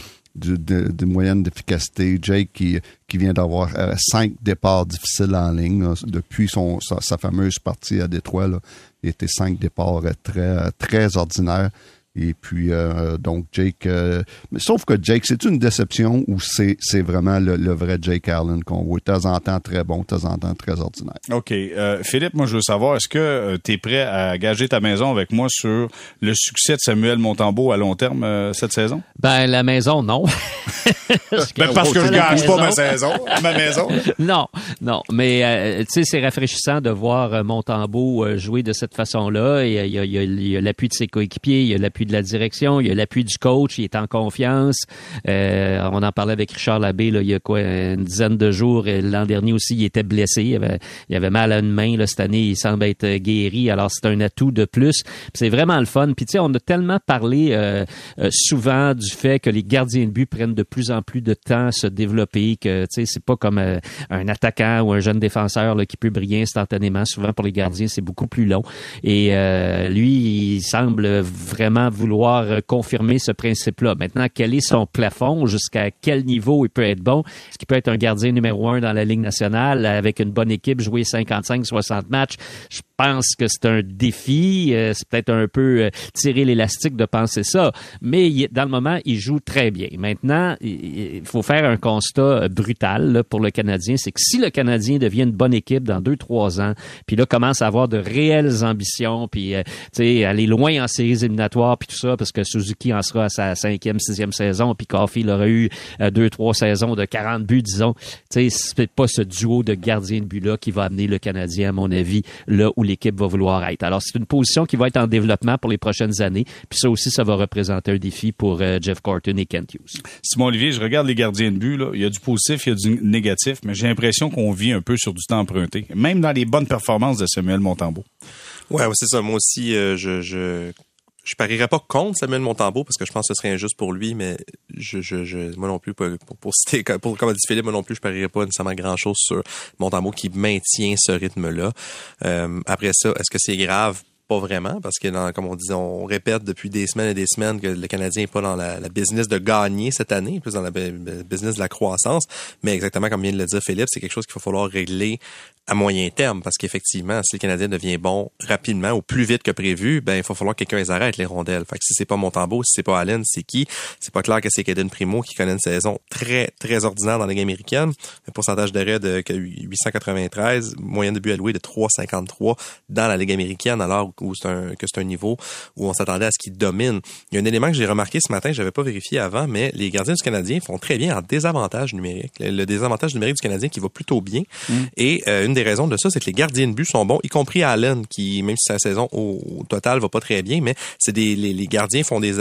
moyenne d'efficacité. Jake qui, vient d'avoir euh, cinq départs difficiles en ligne depuis son, sa, fameuse partie à Détroit. Là, il était cinq départs très, très ordinaires. Et puis, euh, donc, Jake... euh, mais sauf que Jake, c'est une déception ou c'est c'est vraiment le, le vrai Jake Allen qu'on voit? De temps en temps très bon, de temps en temps très ordinaire? OK. Euh, Philippe, moi, je veux savoir, est-ce que tu es prêt à gager ta maison avec moi sur le succès de Samuel Montembeau à long terme euh, cette saison? Ben, la maison, non. Ben, parce que je gage pas ma maison. saison, ma maison. non, non. Mais euh, tu sais, c'est rafraîchissant de voir Montembeau jouer de cette façon-là. Il y a- il y a- il y a- il y a l'appui de ses coéquipiers, il y a l'appui de la direction, il y a l'appui du coach, il est en confiance. Euh, on en parlait avec Richard Labbé là, il y a quoi, une dizaine de jours. L'an dernier aussi, il était blessé. Il avait, il avait mal à une main. Là, cette année, il semble être euh, guéri. Alors, c'est un atout de plus. C'est vraiment le fun. Puis tu sais, on a tellement parlé euh, euh, souvent du fait que les gardiens de but prennent de plus en plus de temps à se développer, que tu sais, c'est pas comme euh, un attaquant ou un jeune défenseur là, qui peut briller instantanément. Souvent pour les gardiens, c'est beaucoup plus long. Et lui, il semble vraiment vouloir euh, confirmer ce principe-là. Maintenant, quel est son plafond, jusqu'à quel niveau il peut être bon? Est-ce qu'il peut être un gardien numéro un dans la Ligue nationale avec une bonne équipe, jouer 55-60 matchs? Je pense que c'est un défi. Euh, c'est peut-être un peu euh, tirer l'élastique de penser ça. Mais dans le moment, il joue très bien. Maintenant, il faut faire un constat brutal pour le Canadien. C'est que si le Canadien devient une bonne équipe dans deux, trois ans, puis là, commence à avoir de réelles ambitions, puis, tu sais, aller loin en séries éliminatoires, puis tout ça, parce que Suzuki en sera à sa cinquième, sixième saison, puis Coffee aurait eu euh, deux, trois saisons de 40 buts, disons. Tu sais, c'est pas ce duo de gardiens de but-là qui va amener le Canadien, à mon avis, là où l'équipe va vouloir être. Alors, c'est une position qui va être en développement pour les prochaines années, puis ça aussi, ça va représenter un défi pour euh, Jeff Corton et Kent Hughes. Simon Olivier, je regarde les gardiens de but, là. il y a du positif, il y a du négatif, mais j'ai l'impression qu'on vit un peu sur du temps emprunté, même dans les bonnes performances de Samuel Montembeau. Ouais, c'est ça. Moi aussi, euh, je, je je parierais pas contre Samuel Montembeau parce que je pense que ce serait injuste pour lui, mais je, je, je moi non plus, pour, pour, citer, pour, comme a dit Philippe, moi non plus, je parierais pas nécessairement grand chose sur Montembeau qui maintient ce rythme-là. Euh, après ça, est-ce que c'est grave? Pas vraiment, parce que dans, comme on dit, on répète depuis des semaines et des semaines que le Canadien n'est pas dans la, la, business de gagner cette année, plus dans la business de la croissance. Mais exactement comme vient de le dire Philippe, c'est quelque chose qu'il va falloir régler à moyen terme, parce qu'effectivement, si le Canadien devient bon rapidement ou plus vite que prévu, ben il va falloir que quelqu'un les arrête les rondelles. Fait que si c'est pas Montembeau, si c'est pas Allen, c'est qui? C'est pas clair que c'est Kaden Primo qui connaît une saison très très ordinaire dans la Ligue américaine, un pourcentage d'arrêt de 893, moyenne de but alloué de 3,53 dans la Ligue américaine, alors où c'est un que c'est un niveau où on s'attendait à ce qu'il domine. Il y a un élément que j'ai remarqué ce matin, j'avais pas vérifié avant, mais les gardiens du Canadien font très bien en désavantage numérique. Le, désavantage numérique du Canadien qui va plutôt bien mm. et euh, une des raisons de ça, c'est que les gardiens de but sont bons, y compris Allen, qui, même si sa saison au, total va pas très bien, mais c'est des, les, gardiens font des,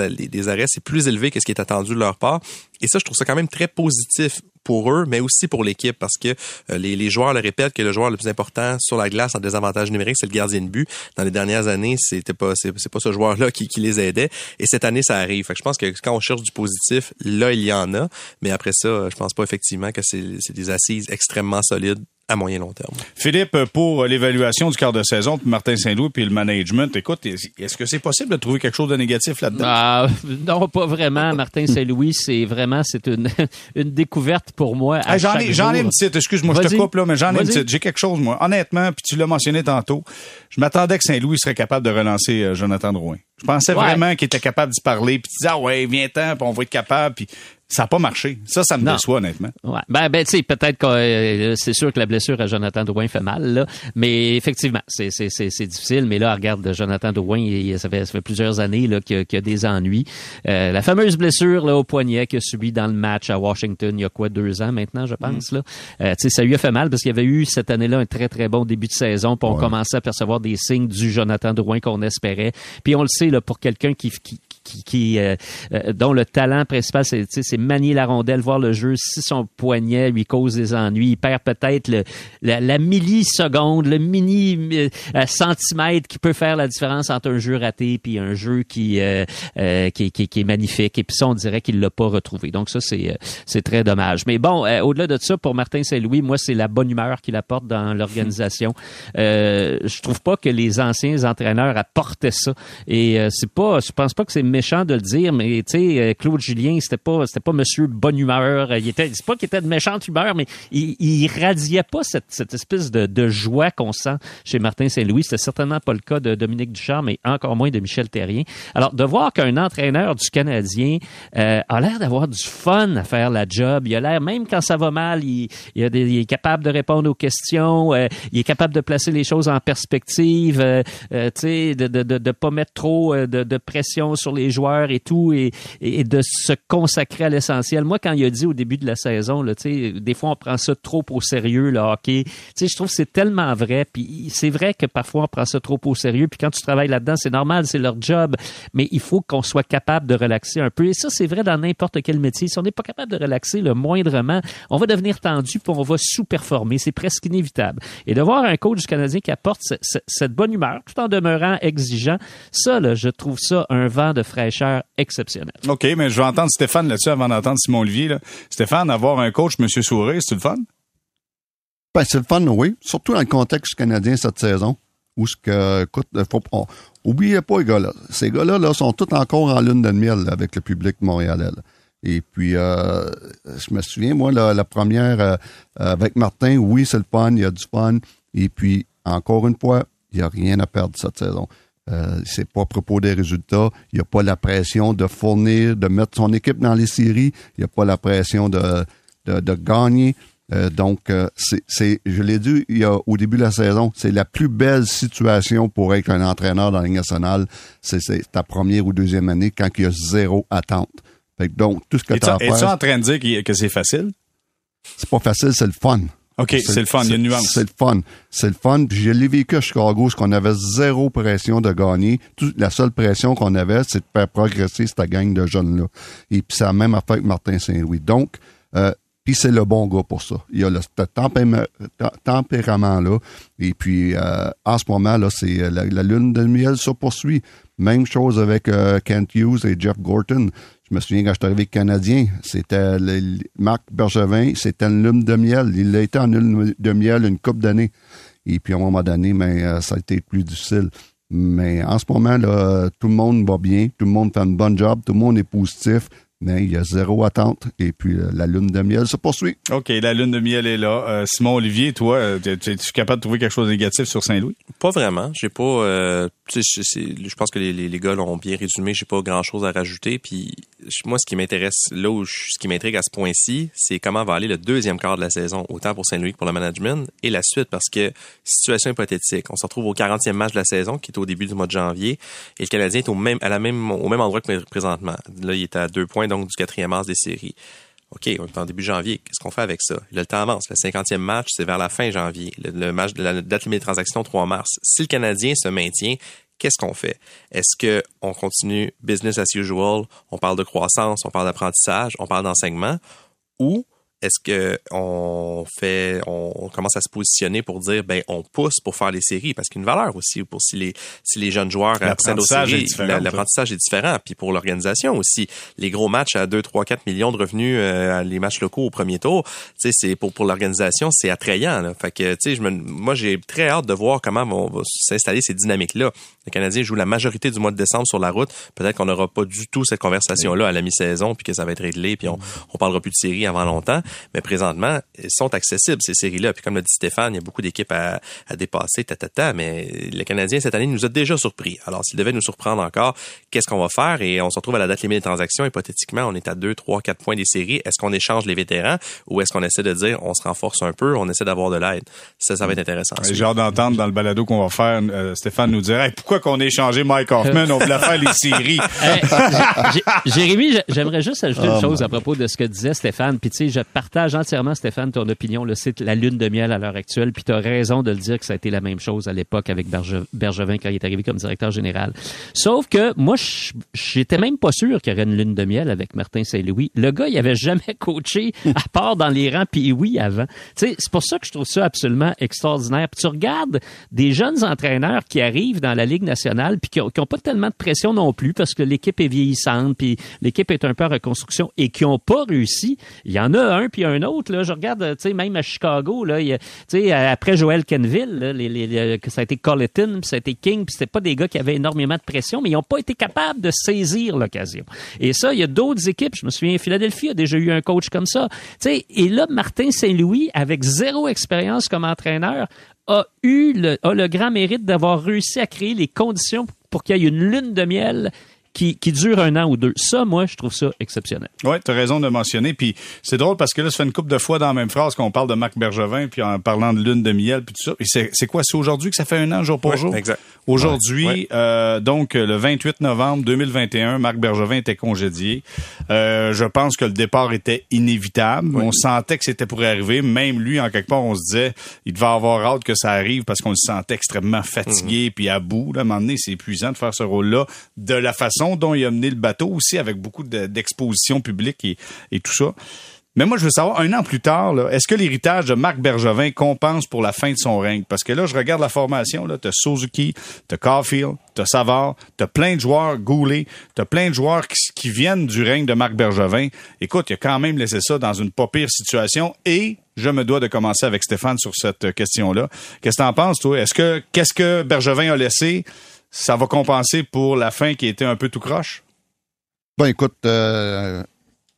arrêts, c'est plus élevé que ce qui est attendu de leur part. Et ça, je trouve ça quand même très positif pour eux, mais aussi pour l'équipe, parce que euh, les, joueurs le répètent que le joueur le plus important sur la glace en désavantage numérique, c'est le gardien de but. Dans les dernières années, c'était pas c'est, pas ce joueur-là qui, qui, les aidait, et cette année, ça arrive. Fait que je pense que quand on cherche du positif, là, il y en a, mais après ça, je pense pas effectivement que c'est des assises extrêmement solides à moyen long terme. Philippe, pour l'évaluation du quart de saison, Martin Saint-Louis puis le management, écoute, est-ce que c'est possible de trouver quelque chose de négatif là-dedans? Ah, non, pas vraiment. Martin Saint-Louis, c'est vraiment c'est une, une découverte pour moi. j'en ai, j'en ai une petite. Excuse-moi, je te coupe là, mais j'en ai une petite. J'ai quelque chose moi. Honnêtement, puis tu l'as mentionné tantôt, je m'attendais que Saint-Louis serait capable de relancer euh, Jonathan Drouin. Je pensais vraiment qu'il était capable d'y parler, puis tu disais ah ouais, viens-t'en, puis on va être capable, puis ça n'a pas marché. Ça, ça me déçoit, honnêtement. Ouais. Ben, ben tu sais, peut-être que euh, c'est sûr que la blessure à Jonathan Drouin fait mal, là. Mais effectivement, c'est, c'est, c'est, c'est difficile. Mais là, regarde, Jonathan Drouin, il, ça, fait, ça fait plusieurs années là, qu'il, a, a des ennuis. Euh, la fameuse blessure là, au poignet qu'il a subi dans le match à Washington il y a quoi, deux ans maintenant, je pense. Mm. Là. Euh, tu sais, ça lui a fait mal parce qu'il y avait eu cette année-là un très, très bon début de saison. Puis on commençait à percevoir des signes du Jonathan Drouin qu'on espérait. Puis on le sait, là, pour quelqu'un qui, qui, qui, qui euh, euh, dont le talent principal, c'est, c'est manier la rondelle, voir le jeu. Si son poignet lui cause des ennuis, il perd peut-être le, la, la, milliseconde, le mini euh, centimètre qui peut faire la différence entre un jeu raté puis un jeu qui, qui, qui, qui, est magnifique. Et puis ça, on dirait qu'il l'a pas retrouvé. Donc ça, c'est, c'est très dommage. Mais bon, au-delà de ça, pour Martin Saint-Louis, moi, c'est la bonne humeur qu'il apporte dans l'organisation. je trouve pas que les anciens entraîneurs apportaient ça. Et c'est pas, je pense pas que c'est méchant de le dire, mais tu sais, euh, Claude Julien, c'était pas, c'était pas Monsieur bonne humeur. Il était, c'est pas qu'il était de méchante humeur, mais il, il radiait pas cette, espèce de, joie qu'on sent chez Martin Saint-Louis. C'était certainement pas le cas de Dominique Ducharme, mais encore moins de Michel Terrien. Alors, de voir qu'un entraîneur du Canadien euh, a l'air d'avoir du fun à faire la job. Il a l'air, même quand ça va mal, il, est capable de répondre aux questions. Euh, il est capable de placer les choses en perspective. Euh, tu sais, de, de, de, de, pas mettre trop de, de pression sur les joueurs et tout, et, et de se consacrer à l'essentiel. Moi, quand il a dit au début de la saison, là, des fois on prend ça trop au sérieux, le hockey. Je trouve que c'est tellement vrai. Puis c'est vrai que parfois on prend ça trop au sérieux. Puis quand tu travailles là-dedans, c'est normal, c'est leur job. Mais il faut qu'on soit capable de relaxer un peu. Et ça, c'est vrai dans n'importe quel métier. Si on n'est pas capable de relaxer le moindrement, on va devenir tendu puis on va sous-performer. C'est presque inévitable. Et de voir un coach canadien qui apporte cette bonne humeur tout en demeurant exigeant, ça, là, je trouve ça un vent de fraîcheur exceptionnelle. OK, mais je vais entendre Stéphane là-dessus avant d'entendre Simon Olivier. Stéphane, avoir un coach, M. Souré, c'est le fun? Ben, c'est le fun, oui. Surtout dans le contexte canadien cette saison. Où ce que, écoute, faut, oubliez pas les gars-là. Ces gars-là là, sont tous encore en lune de miel avec le public montréalais. Et puis, euh, je me souviens, moi, la, première euh, avec Martin, oui, c'est le fun, il y a du fun. Et puis, encore une fois, il n'y a rien à perdre cette saison. Euh, c'est pas à propos des résultats. Il n'y a pas la pression de fournir, de mettre son équipe dans les séries. Il n'y a pas la pression de, de, gagner. Euh, donc, euh, c'est, je l'ai dit il y a, au début de la saison, c'est la plus belle situation pour être un entraîneur dans la Ligue nationale. C'est, ta première ou deuxième année quand il y a zéro attente. donc, tout ce que tu as à faire... Es-tu en train de dire que c'est facile? C'est pas facile, c'est le fun. OK, c'est le fun, il y a une nuance. C'est le fun. C'est le fun. Puis je l'ai vécu à Chicago, ce qu'on avait zéro pression de gagner. la seule pression qu'on avait, c'est de faire progresser cette gang de jeunes-là. Et puis ça a même affaire avec Martin Saint-Louis. Donc, euh, puis c'est le bon gars pour ça. Il y a le, tempérament-là. Et puis, euh, en ce moment, là, c'est euh, la, lune de miel se poursuit. Même chose avec Kent Hughes et Jeff Gorton. Je me souviens quand je suis arrivé Canadien, c'était Marc Bergevin, c'était une lune de miel. Il a été en lune de miel une coupe d'années. Et puis à un moment donné, mais euh, ça a été plus difficile. Mais en ce moment, là, tout le monde va bien, tout le monde fait un bon job, tout le monde est positif mais il y a zéro attente. Et puis, euh, la lune de miel se poursuit. OK, la lune de miel est là. Euh, Simon Olivier, toi, euh, es-tu capable de trouver quelque chose de négatif sur Saint-Louis? Pas vraiment. J'ai pas... je pense que les, les, gars l'ont bien résumé. J'ai pas grand-chose à rajouter. Puis, moi, ce qui m'intéresse, là où ce qui m'intrigue à ce point-ci, c'est comment va aller le deuxième quart de la saison, autant pour Saint-Louis que pour le management, et la suite, parce que, situation hypothétique, on se retrouve au 40e match de la saison, qui est au début du mois de janvier, et le Canadien est au même, à la même, au même endroit que présentement. Là, il est à deux points, donc du quatrième match des séries. OK, on est en début janvier. Qu'est-ce qu'on fait avec ça? le temps avance. Le 50e match, c'est vers la fin janvier. Le, match de la date limite de transaction, 3 mars. Si le Canadien se maintient, qu'est-ce qu'on fait? Est-ce que on continue business as usual? On parle de croissance, on parle d'apprentissage, on parle d'enseignement? Ou est-ce que on fait, on, commence à se positionner pour dire, ben, on pousse pour faire les séries? Parce qu'il y a une valeur aussi pour si les si les jeunes joueurs accèdent aux séries, l'apprentissage est différent. Puis pour l'organisation aussi, les gros matchs à 2, 3, 4 millions de revenus, euh, les matchs locaux au premier tour, tu sais, c'est pour pour l'organisation, c'est attrayant. Là. Fait que, tu sais, moi j'ai très hâte de voir comment vont, vont s'installer ces dynamiques là. Le Canadien joue la majorité du mois de décembre sur la route. Peut-être qu'on n'aura pas du tout cette conversation-là à la mi-saison, puis que ça va être réglé, puis on, on parlera plus de séries avant longtemps. Mais présentement, ils sont accessibles, ces séries-là. Puis comme l'a dit Stéphane, il y a beaucoup d'équipes à, à dépasser, ta, ta, ta, mais le Canadien, cette année, nous a déjà surpris. Alors, s'il devait nous surprendre encore, qu'est-ce qu'on va faire? Et on se retrouve à la date limite des transactions. Hypothétiquement, on est à 2, 3, 4 points des séries. Est-ce qu'on échange les vétérans ou est-ce qu'on essaie de dire on se renforce un peu, on essaie d'avoir de l'aide? Ça, ça va être intéressant. J'ai hâte d'entendre dans le balado qu'on va faire, euh, Stéphane nous dire pourquoi qu'on a échangé Mike Hoffman, on voulait faire les séries. Jérémy, j'aimerais juste ajouter une ah, chose à propos de ce que disait Stéphane. Puis tu sais, je partage entièrement, Stéphane, ton opinion. Le site La Lune de miel à l'heure actuelle. Puis tu as raison de le dire que ça a été la même chose à l'époque avec Bergevin quand il est arrivé comme directeur général. Sauf que moi, j'étais même pas sûr qu'il y aurait une Lune de miel avec Martin Saint-Louis. Le gars, il avait jamais coaché à part dans les rangs puis oui avant. Tu sais, c'est pour ça que je trouve ça absolument extraordinaire. Puis tu regardes des jeunes entraîneurs qui arrivent dans la Ligue nationale puis qui n'ont pas tellement de pression non plus parce que l'équipe est vieillissante, puis l'équipe est un peu en reconstruction et qui n'ont pas réussi. Il y en a un puis un autre. Là, je regarde, tu sais, même à Chicago, là, sais, après Joel Kenville, là, ça a été Colleton, puis ça a été King, puis c'était pas des gars qui avaient énormément de pression, mais ils n'ont pas été capables de saisir l'occasion. Et ça, il y a d'autres équipes. Je me souviens, Philadelphie a déjà eu un coach comme ça. Tu sais, et là, Martin Saint-Louis, avec zéro expérience comme entraîneur, a eu le, a le grand mérite d'avoir réussi à créer les conditions pour qu'il y ait une lune de miel qui, qui dure un an ou deux. Ça, moi, je trouve ça exceptionnel. Oui, tu as raison de mentionner. Puis c'est drôle parce que là, ça fait une couple de fois dans la même phrase qu'on parle de Marc Bergevin, puis en parlant de lune de miel, puis tout ça. Et c'est quoi? C'est aujourd'hui que ça fait un an, jour pour jour? Exact. Aujourd'hui, euh, donc le 28 novembre 2021, Marc Bergevin était congédié. Euh, je pense que le départ était inévitable. On sentait que c'était pour arriver. Même lui, en quelque part, on se disait, il devait avoir hâte que ça arrive parce qu'on le sentait extrêmement fatigué, mhm. puis à bout. Là, à un moment donné, c'est épuisant de faire ce rôle-là de la façon dont il a mené le bateau aussi avec beaucoup d'expositions publiques et, tout ça. Mais moi, je veux savoir, un an plus tard, est-ce que l'héritage de Marc Bergevin compense pour la fin de son règne? Parce que là, je regarde la formation, là, t'as Suzuki, t'as Caulfield, t'as Savard, t'as plein de joueurs Goulet, t'as plein de joueurs qui, viennent du règne de Marc Bergevin. Écoute, il a quand même laissé ça dans une pas pire situation et je me dois de commencer avec Stéphane sur cette question-là. Qu'est-ce que t'en penses, toi? Est-ce que, qu'est-ce que Bergevin a laissé? Ça va compenser pour la fin qui était un peu tout croche? Ben écoute, euh,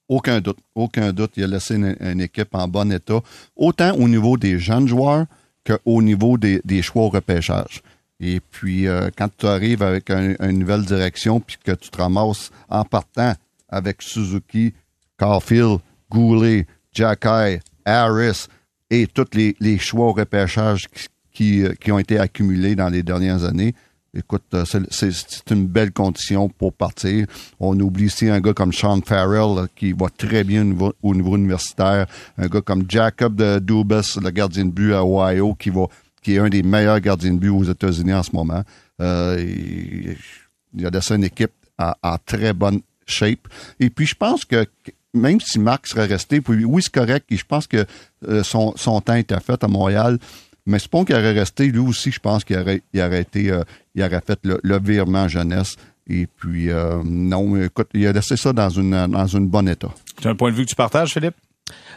aucun doute, aucun doute. Il a laissé une, équipe en bon état, autant au niveau des jeunes joueurs qu'au niveau des, choix au repêchage. Et puis, euh, quand tu arrives avec une nouvelle direction, puis que tu te ramasses en partant avec Suzuki, Caulfield, Goulet, Jacky, Harris et tous les, choix au repêchage qui, qui ont été accumulés dans les dernières années, écoute, euh, c'est une belle condition pour partir. On oublie ici un gars comme Sean Farrell qui va très bien au niveau, universitaire. Un gars comme Jacob de Dubas, le gardien de but à Ohio, qui va qui est un des meilleurs gardiens de but aux États-Unis en ce moment. Euh, il, a laissé une équipe en très bonne shape. Et puis je pense que même si Marc serait resté, puis oui, c'est correct, et je pense que euh, son, son temps était fait à Montréal. Mais c'est pas qu'il aurait resté, lui aussi, je pense qu'il aurait, été, euh, il aurait fait le, virement jeunesse. Et puis, euh, non, écoute, il a laissé ça dans dans une bonne état. As un point de vue que tu partages, Philippe?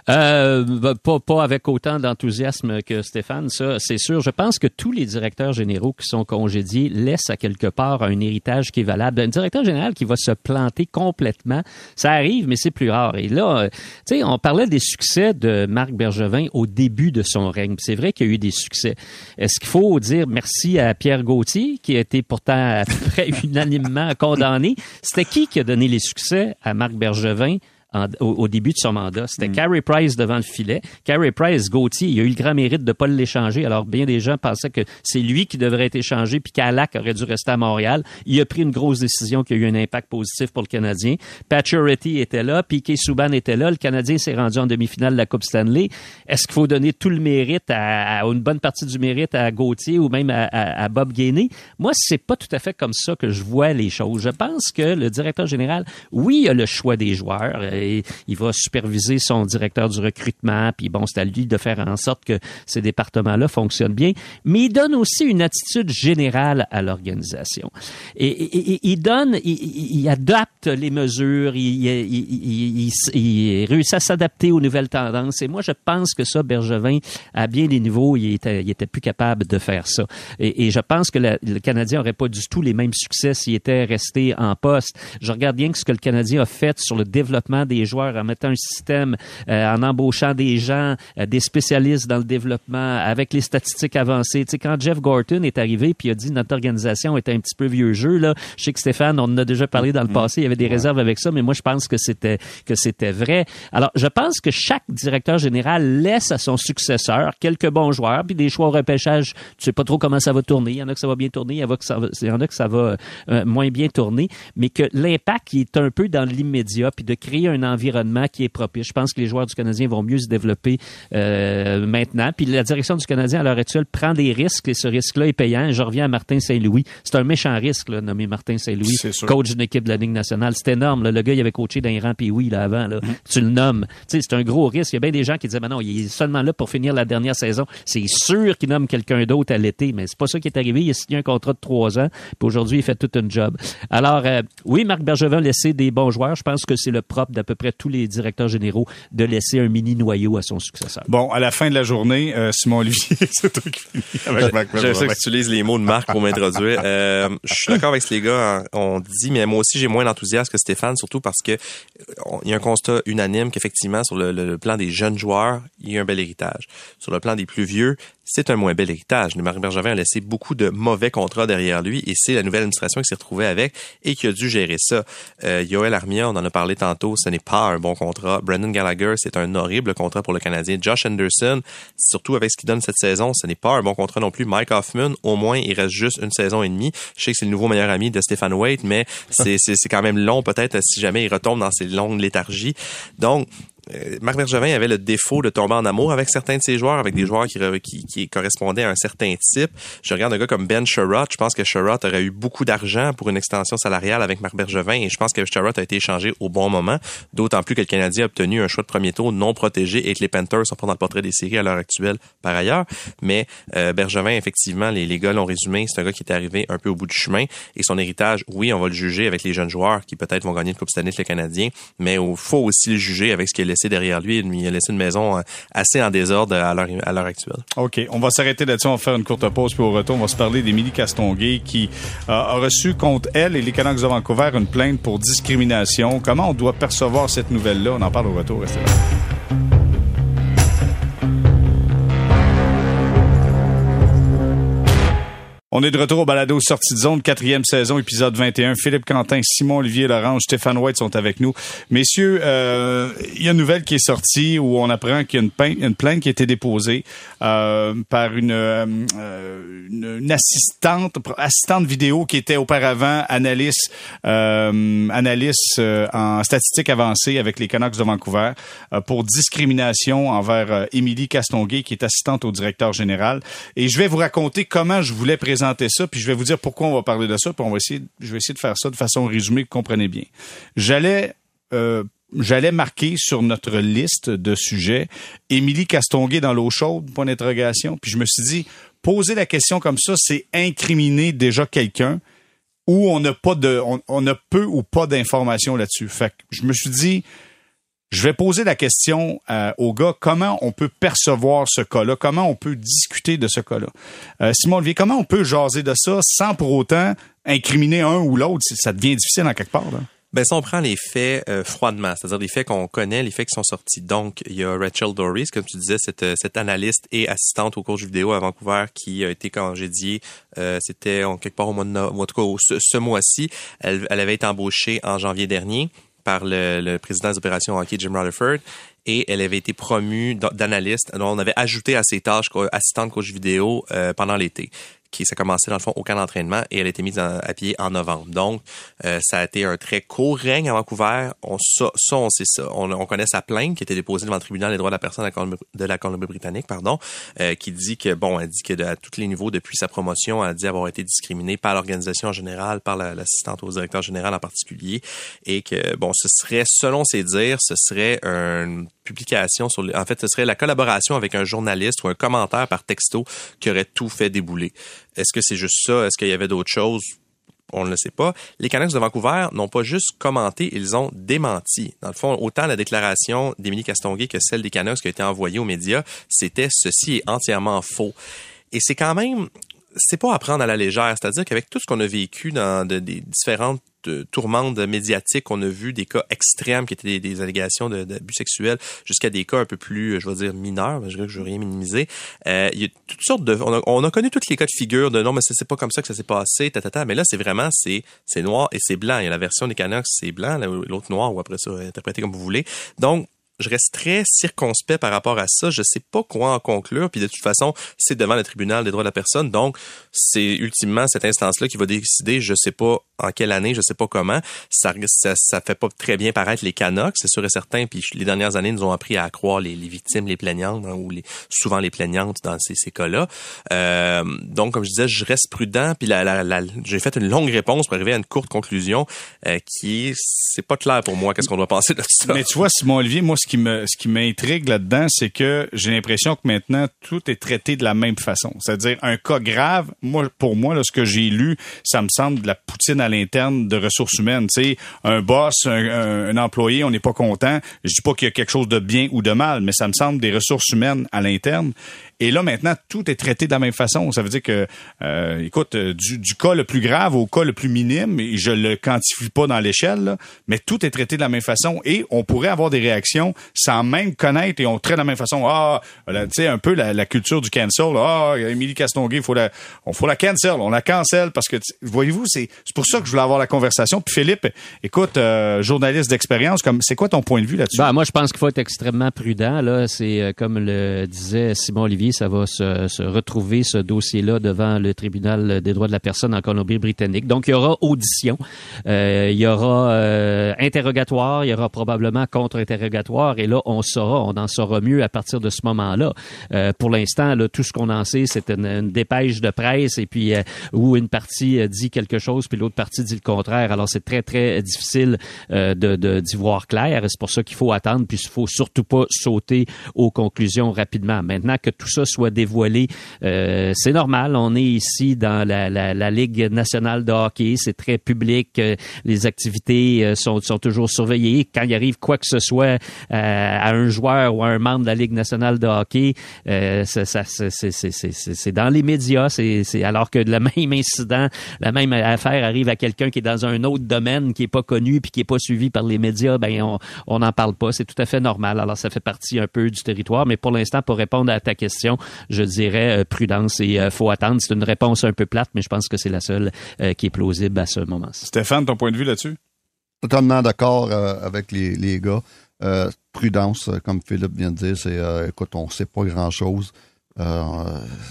Euh, bah, pas, pas avec autant d'enthousiasme que Stéphane, ça, c'est sûr. Je pense que tous les directeurs généraux qui sont congédiés laissent à quelque part un héritage qui est valable. Un directeur général qui va se planter complètement, ça arrive, mais c'est plus rare. Et là, euh, tu sais, on parlait des succès de Marc Bergevin au début de son règne. C'est vrai qu'il y a eu des succès. Est-ce qu'il faut dire merci à Pierre Gauthier, qui a été pourtant près unanimement condamné? C'était qui qui a donné les succès à Marc Bergevin? Au, début de son mandat. C'était mm. Carey Price devant le filet. Carey Price, Gauthier, il a eu le grand mérite de ne pas l'échanger. Alors, bien des gens pensaient que c'est lui qui devrait être échangé, puis qu'Alak aurait dû rester à Montréal. Il a pris une grosse décision qui a eu un impact positif pour le Canadien. Paturity était là, Piquet Souban était là. Le Canadien s'est rendu en demi-finale de la Coupe Stanley. Est-ce qu'il faut donner tout le mérite à, une bonne partie du mérite à Gauthier ou même à, Bob Gainey? Moi, c'est pas tout à fait comme ça que je vois les choses. Je pense que le directeur général, oui, il a le choix des joueurs il va superviser son directeur du recrutement, puis bon, c'est à lui de faire en sorte que ces départements-là fonctionnent bien, mais il donne aussi une attitude générale à l'organisation. Et, il donne, il, adapte les mesures, il, réussit à s'adapter aux nouvelles tendances. Et moi, je pense que ça, Bergevin, à bien des niveaux, il était, il était plus capable de faire ça. Et, je pense que le Canadien n'aurait pas du tout les mêmes succès s'il était resté en poste. Je regarde bien ce que le Canadien a fait sur le développement des joueurs en mettant un système, euh, en embauchant des gens, euh, des spécialistes dans le développement, avec les statistiques avancées. Tu sais, quand Jeff Gorton est arrivé puis a dit notre organisation était un petit peu vieux jeu, là, je sais que Stéphane, on en a déjà parlé dans le mm-hmm. passé, il y avait des réserves avec ça, mais moi, je pense que c'était, que c'était vrai. Alors, je pense que chaque directeur général laisse à son successeur quelques bons joueurs, puis des choix au repêchage, tu sais pas trop comment ça va tourner. Il y en a que ça va bien tourner, il y en a que ça va, il y en a que ça va euh, moins bien tourner, mais que l'impact est un peu dans l'immédiat, puis de créer un environnement environnement qui est propice. Je pense que les joueurs du Canadien vont mieux se développer euh, maintenant. Puis la direction du Canadien à l'heure actuelle prend des risques et ce risque-là est payant. Je reviens à Martin Saint-Louis. C'est un méchant risque, là, nommé Martin Saint-Louis, coach d'une équipe de la Ligue nationale. C'est énorme. Le gars, il avait coaché d'un rang puis oui là avant. Là. Mm-hmm. Tu le nommes. c'est un gros risque. Il y a bien des gens qui disaient, mais non, il est seulement là pour finir la dernière saison. C'est sûr qu'il nomme quelqu'un d'autre à l'été, mais c'est pas ça qui est arrivé. Il a signé un contrat de trois ans. Puis aujourd'hui, il fait tout un job. Alors, euh, oui, Marc Bergevin a laissé des bons joueurs. Je pense que c'est le propre d'à peu près tous les directeurs généraux de laisser un mini noyau à son successeur. Bon, à la fin de la journée, euh, Simon Olivier, c'est toi qui avec Marc Je sais que tu utilises les mots de Marc pour m'introduire. Euh, je suis d'accord avec ce les gars. On dit, mais moi aussi, j'ai moins d'enthousiasme que Stéphane, surtout parce que il y a un constat unanime qu'effectivement, sur le, plan des jeunes joueurs, il y a un bel héritage. Sur le plan des plus vieux, c'est un moins bel héritage. Le Marie Bergevin a laissé beaucoup de mauvais contrats derrière lui et c'est la nouvelle administration qui s'est retrouvée avec et qui a dû gérer ça. Euh, Yoel Armia, on en a parlé tantôt, ce n'est pas un bon contrat. Brendan Gallagher, c'est un horrible contrat pour le Canadien. Josh Anderson, surtout avec ce qu'il donne cette saison, ce n'est pas un bon contrat non plus. Mike Hoffman, au moins, il reste juste une saison et demie. Je sais que c'est le nouveau meilleur ami de Stephen Waite, mais c'est, c'est quand même long peut-être si jamais il retombe dans ses longues léthargies. Donc, Marc Bergevin avait le défaut de tomber en amour avec certains de ses joueurs, avec des joueurs qui, qui, correspondaient à un certain type. Je regarde un gars comme Ben Sherrod. Je pense que Sherrod aurait eu beaucoup d'argent pour une extension salariale avec Marc Bergevin et je pense que Sherrod a été échangé au bon moment. D'autant plus que le Canadien a obtenu un choix de premier tour non protégé et que les Panthers sont pas dans le portrait des séries à l'heure actuelle par ailleurs. Mais euh, Bergevin, effectivement, les, les gars l'ont résumé, c'est un gars qui est arrivé un peu au bout du chemin et son héritage, oui, on va le juger avec les jeunes joueurs qui peut-être vont gagner le Coupe Stanley avec le Canadien, mais il faut aussi le juger avec ce qu'il derrière lui. Il a laissé une maison euh, assez en désordre à l'heure, actuelle. OK. On va s'arrêter là-dessus. On va faire une courte pause. Puis au retour, on va se parler d'Émilie Castonguay qui euh, a reçu contre elle et les Canucks de Vancouver une plainte pour discrimination. Comment on doit percevoir cette nouvelle-là? On en parle au retour. Restez. On est de retour au balado Sortie de zone, quatrième saison, épisode 21. Philippe Quentin, Simon Olivier Lorange, Stéphane White sont avec nous. Messieurs, euh, il y a une nouvelle qui est sortie où on apprend qu'il y a une, plainte, une plainte qui a été déposée euh, par une, euh, une, assistante assistante vidéo qui était auparavant analyste euh, analyste euh, en statistique avancée avec les Canucks de Vancouver pour discrimination envers Émilie Castonguay qui est assistante au directeur général. Et je vais vous raconter comment je voulais présenter puis je vais vous dire pourquoi on va parler de ça, puis on va essayer, je vais essayer de faire ça de façon résumée, que vous comprenez bien. J'allais euh, j'allais marquer sur notre liste de sujets Émilie Castonguay dans l'eau chaude, point d'interrogation. Puis je me suis dit, poser la question comme ça, c'est incriminer déjà quelqu'un où on n'a pas de, on, a peu ou pas d'informations là-dessus. Fait que je me suis dit, je vais poser la question euh, aux gars, comment on peut percevoir ce cas-là, comment on peut discuter de ce cas-là? Euh, Simon Olivier, comment on peut jaser de ça sans pour autant incriminer un ou l'autre? Ça devient difficile en quelque part. Là? Ben, si on prend les faits euh, froidement, c'est-à-dire les faits qu'on connaît, les faits qui sont sortis. Donc, il y a Rachel Doris, comme tu disais, cette, euh, cette analyste et assistante au coach vidéo à Vancouver qui a été congédiée. Euh, C'était quelque part au mois de en tout cas ce, ce mois-ci. Elle, elle avait été embauchée en janvier dernier par le, président des opérations hockey, Jim Rutherford, et elle avait été promue d'analyste. On avait ajouté à ses tâches assistante coach vidéo euh, pendant l'été qui ça commencé dans le fond au camp d'entraînement et elle a été mise à pied en novembre. Donc euh, ça a été un très court règne à Vancouver. On ça, ça on sait ça. On, on, connaît sa plainte qui a été déposée devant le tribunal des droits de la personne de la Colombie-Britannique, pardon, euh, qui dit que bon, elle dit que de, à tous les niveaux depuis sa promotion, elle dit avoir été discriminée par l'organisation en général, par l'assistante au directeur général en particulier, et que bon, ce serait selon ses dires, ce serait une publication en fait, ce serait la collaboration avec un journaliste ou un commentaire par texto qui aurait tout fait débouler. Est-ce que c'est juste ça? Est-ce qu'il y avait d'autres choses? On ne le sait pas. Les Canucks de Vancouver n'ont pas juste commenté, ils ont démenti. Dans le fond, autant la déclaration d'Émilie Castonguay que celle des Canucks qui a été envoyée aux médias, c'était ceci est entièrement faux. Et c'est quand même, c'est pas à prendre à la légère. C'est-à-dire qu'avec tout ce qu'on a vécu dans des différentes de tourmente médiatique. On a vu des cas extrêmes qui étaient des, allégations d'abus sexuels jusqu'à des cas un peu plus, je vais dire, mineurs. Je ne veux rien minimiser. Euh, il y a toutes sortes de... On a, connu tous les cas de figure de non, mais c'est pas comme ça que ça s'est passé, ta, Mais là, c'est vraiment, c'est noir et c'est blanc. Il y a la version des Canucks, c'est blanc, l'autre noir, ou après ça, interprété comme vous voulez. Donc, je reste très circonspect par rapport à ça. Je sais pas quoi en conclure. Puis de toute façon, c'est devant le tribunal des droits de la personne. Donc, c'est ultimement cette instance-là qui va décider. Je sais pas en quelle année, je sais pas comment. Ça, ça, ça fait pas très bien paraître les Canucks, c'est sûr et certain. Puis les dernières années nous ont appris à croire les, victimes, les plaignantes, hein, ou souvent les plaignantes dans ces, cas-là. Euh, donc, comme je disais, je reste prudent. Puis la, j'ai fait une longue réponse pour arriver à une courte conclusion euh, qui est, c'est pas clair pour moi. Qu'est-ce qu'on doit penser de ça Mais tu vois, Simon Olivier, moi, qui me, ce qui m'intrigue là-dedans, c'est que j'ai l'impression que maintenant tout est traité de la même façon. C'est-à-dire un cas grave. Moi, pour moi, là, ce que j'ai lu, ça me semble de la poutine à l'interne de ressources humaines. Tu un boss, un, employé, on n'est pas content. Je dis pas qu'il y a quelque chose de bien ou de mal, mais ça me semble des ressources humaines à l'interne. Et là, maintenant, tout est traité de la même façon. Ça veut dire que, euh, écoute, euh, du, du, cas le plus grave au cas le plus minime, et je le quantifie pas dans l'échelle, mais tout est traité de la même façon. Et on pourrait avoir des réactions sans même connaître et on traite de la même façon. Ah, tu sais, un peu la, la, culture du cancel. Ah, Émilie Castonguay, faut la, on faut la cancel, on la cancel parce que, voyez-vous, c'est pour ça que je voulais avoir la conversation. Puis Philippe, écoute, euh, journaliste d'expérience, comme c'est quoi ton point de vue là-dessus? Ben, moi, je pense qu'il faut être extrêmement prudent. Là, c'est comme le disait Simon Olivier ça va se, se retrouver ce dossier-là devant le tribunal des droits de la personne en Colombie-Britannique. Donc, il y aura audition, euh, il y aura euh, interrogatoire, il y aura probablement contre-interrogatoire, et là, on saura, on en saura mieux à partir de ce moment-là. Euh, pour l'instant, là, tout ce qu'on en sait, c'est une, dépêche de presse, et puis euh, où une partie dit quelque chose, puis l'autre partie dit le contraire. Alors, c'est très, très difficile euh, de, de, d'y voir clair. C'est pour ça qu'il faut attendre, puis il faut surtout pas sauter aux conclusions rapidement. Maintenant que tout ça ça soit dévoilé. Euh, c'est normal, on est ici dans la, Ligue nationale de hockey, c'est très public, euh, les activités euh, sont, sont toujours surveillées. Quand il arrive quoi que ce soit à un joueur ou à un membre de la Ligue nationale de hockey, ça, ça c'est dans les médias, c'est alors que le même incident, la même affaire arrive à quelqu'un qui est dans un autre domaine, qui est pas connu puis qui est pas suivi par les médias, ben on n'en parle pas. C'est tout à fait normal. Alors ça fait partie un peu du territoire, mais pour l'instant, pour répondre à ta question, je dirais prudence et faut attendre. C'est une réponse un peu plate, mais je pense que c'est la seule euh, qui est plausible à ce moment-ci. Stéphane, ton point de vue là-dessus? Totalement d'accord euh, avec les, les gars. Euh, prudence, comme Philippe vient de dire, c'est écoute, on ne sait pas grand-chose.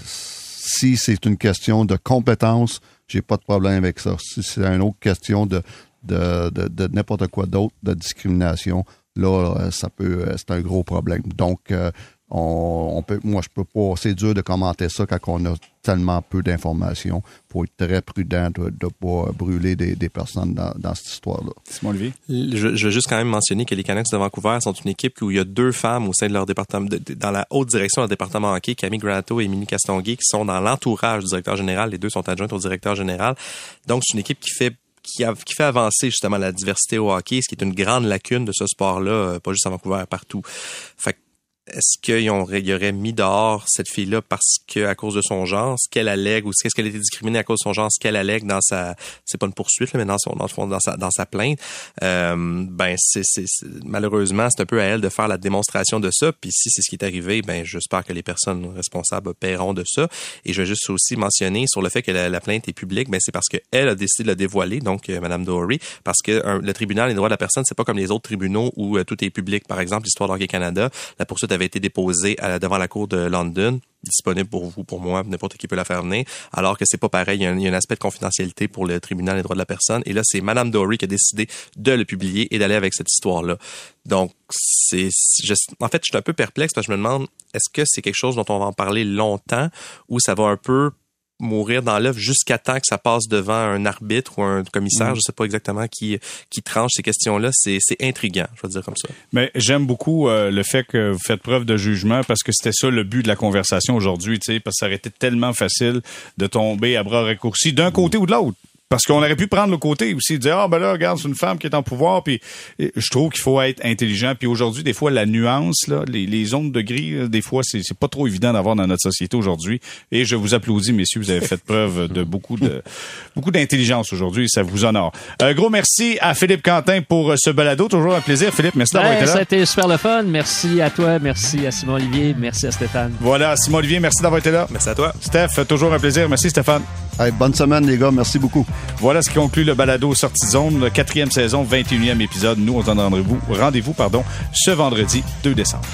si c'est une question de compétence, j'ai pas de problème avec ça. Si c'est une autre question de, de, de, de n'importe quoi d'autre, de discrimination, là, ça peut, c'est un gros problème. Donc, on, peut, moi, je peux pas. C'est dur de commenter ça quand on a tellement peu d'informations. faut être très prudent de ne pas brûler des, personnes dans, cette histoire-là. Simon Olivier? Je, je, veux juste quand même mentionner que les Canucks de Vancouver sont une équipe où il y a deux femmes au sein de leur département, dans la haute direction de leur département hockey, Camille Granato et Émilie Castonguay, qui sont dans l'entourage du directeur général. Les deux sont adjointes au directeur général. Donc, c'est une équipe qui fait qui, qui, fait avancer justement la diversité au hockey, ce qui est une grande lacune de ce sport-là, euh, pas juste à Vancouver, partout. Fait est-ce qu'il y aurait mis dehors cette fille-là parce que à cause de son genre, ce qu'elle allègue ou est-ce qu'elle été discriminée à cause de son genre, ce qu'elle allègue dans sa, c'est pas une poursuite mais dans son, dans, sa, dans sa plainte, euh, ben c'est, malheureusement c'est un peu à elle de faire la démonstration de ça. Puis si c'est ce qui est arrivé, ben j'espère que les personnes responsables paieront de ça. Et je vais juste aussi mentionner sur le fait que la, plainte est publique, ben c'est parce qu'elle a décidé de la dévoiler, donc euh, Madame Dory, parce que le tribunal des droits de la personne, c'est pas comme les autres tribunaux où euh, tout est public. Par exemple, l'histoire d'Hockey Canada, la poursuite avait été déposée devant la cour de London disponible pour vous, pour moi, n'importe qui peut la faire venir, alors que c'est pas pareil. Il y, a un, aspect de confidentialité pour le tribunal des droits de la personne. Et là, c'est Madame Dory qui a décidé de le publier et d'aller avec cette histoire-là. Donc, c'est, en fait, je suis un peu perplexe parce que je me demande, est-ce que c'est quelque chose dont on va en parler longtemps ou ça va un peu mourir dans l'œuvre jusqu'à temps que ça passe devant un arbitre ou un commissaire, mm. je sais pas exactement qui qui tranche ces questions-là, c'est c'est intriguant, je vais dire comme ça. Mais j'aime beaucoup euh, le fait que vous faites preuve de jugement parce que c'était ça le but de la conversation aujourd'hui, tu sais, parce que ça aurait été tellement facile de tomber à bras raccourcis d'un côté ou de l'autre. Parce qu'on aurait pu prendre le côté aussi, dire ah ben là regarde c'est une femme qui est en pouvoir puis je trouve qu'il faut être intelligent puis aujourd'hui des fois la nuance là les, les zones de gris des fois c'est c'est pas trop évident d'avoir dans notre société aujourd'hui et je vous applaudis messieurs vous avez fait preuve de beaucoup de beaucoup d'intelligence aujourd'hui ça vous honore. Un gros merci à Philippe Quentin pour ce balado toujours un plaisir Philippe merci d'avoir été là. Ça a été super le fun merci à toi merci à Simon Olivier merci à Stéphane. Voilà Simon Olivier merci d'avoir été là. Merci à toi. Steph toujours un plaisir merci Stéphane. bonne semaine les gars merci beaucoup. Voilà ce qui conclut le balado Sortie Zone, quatrième saison, 21e épisode. Nous, on se donne rendez-vous, rendez-vous ce vendredi 2 décembre.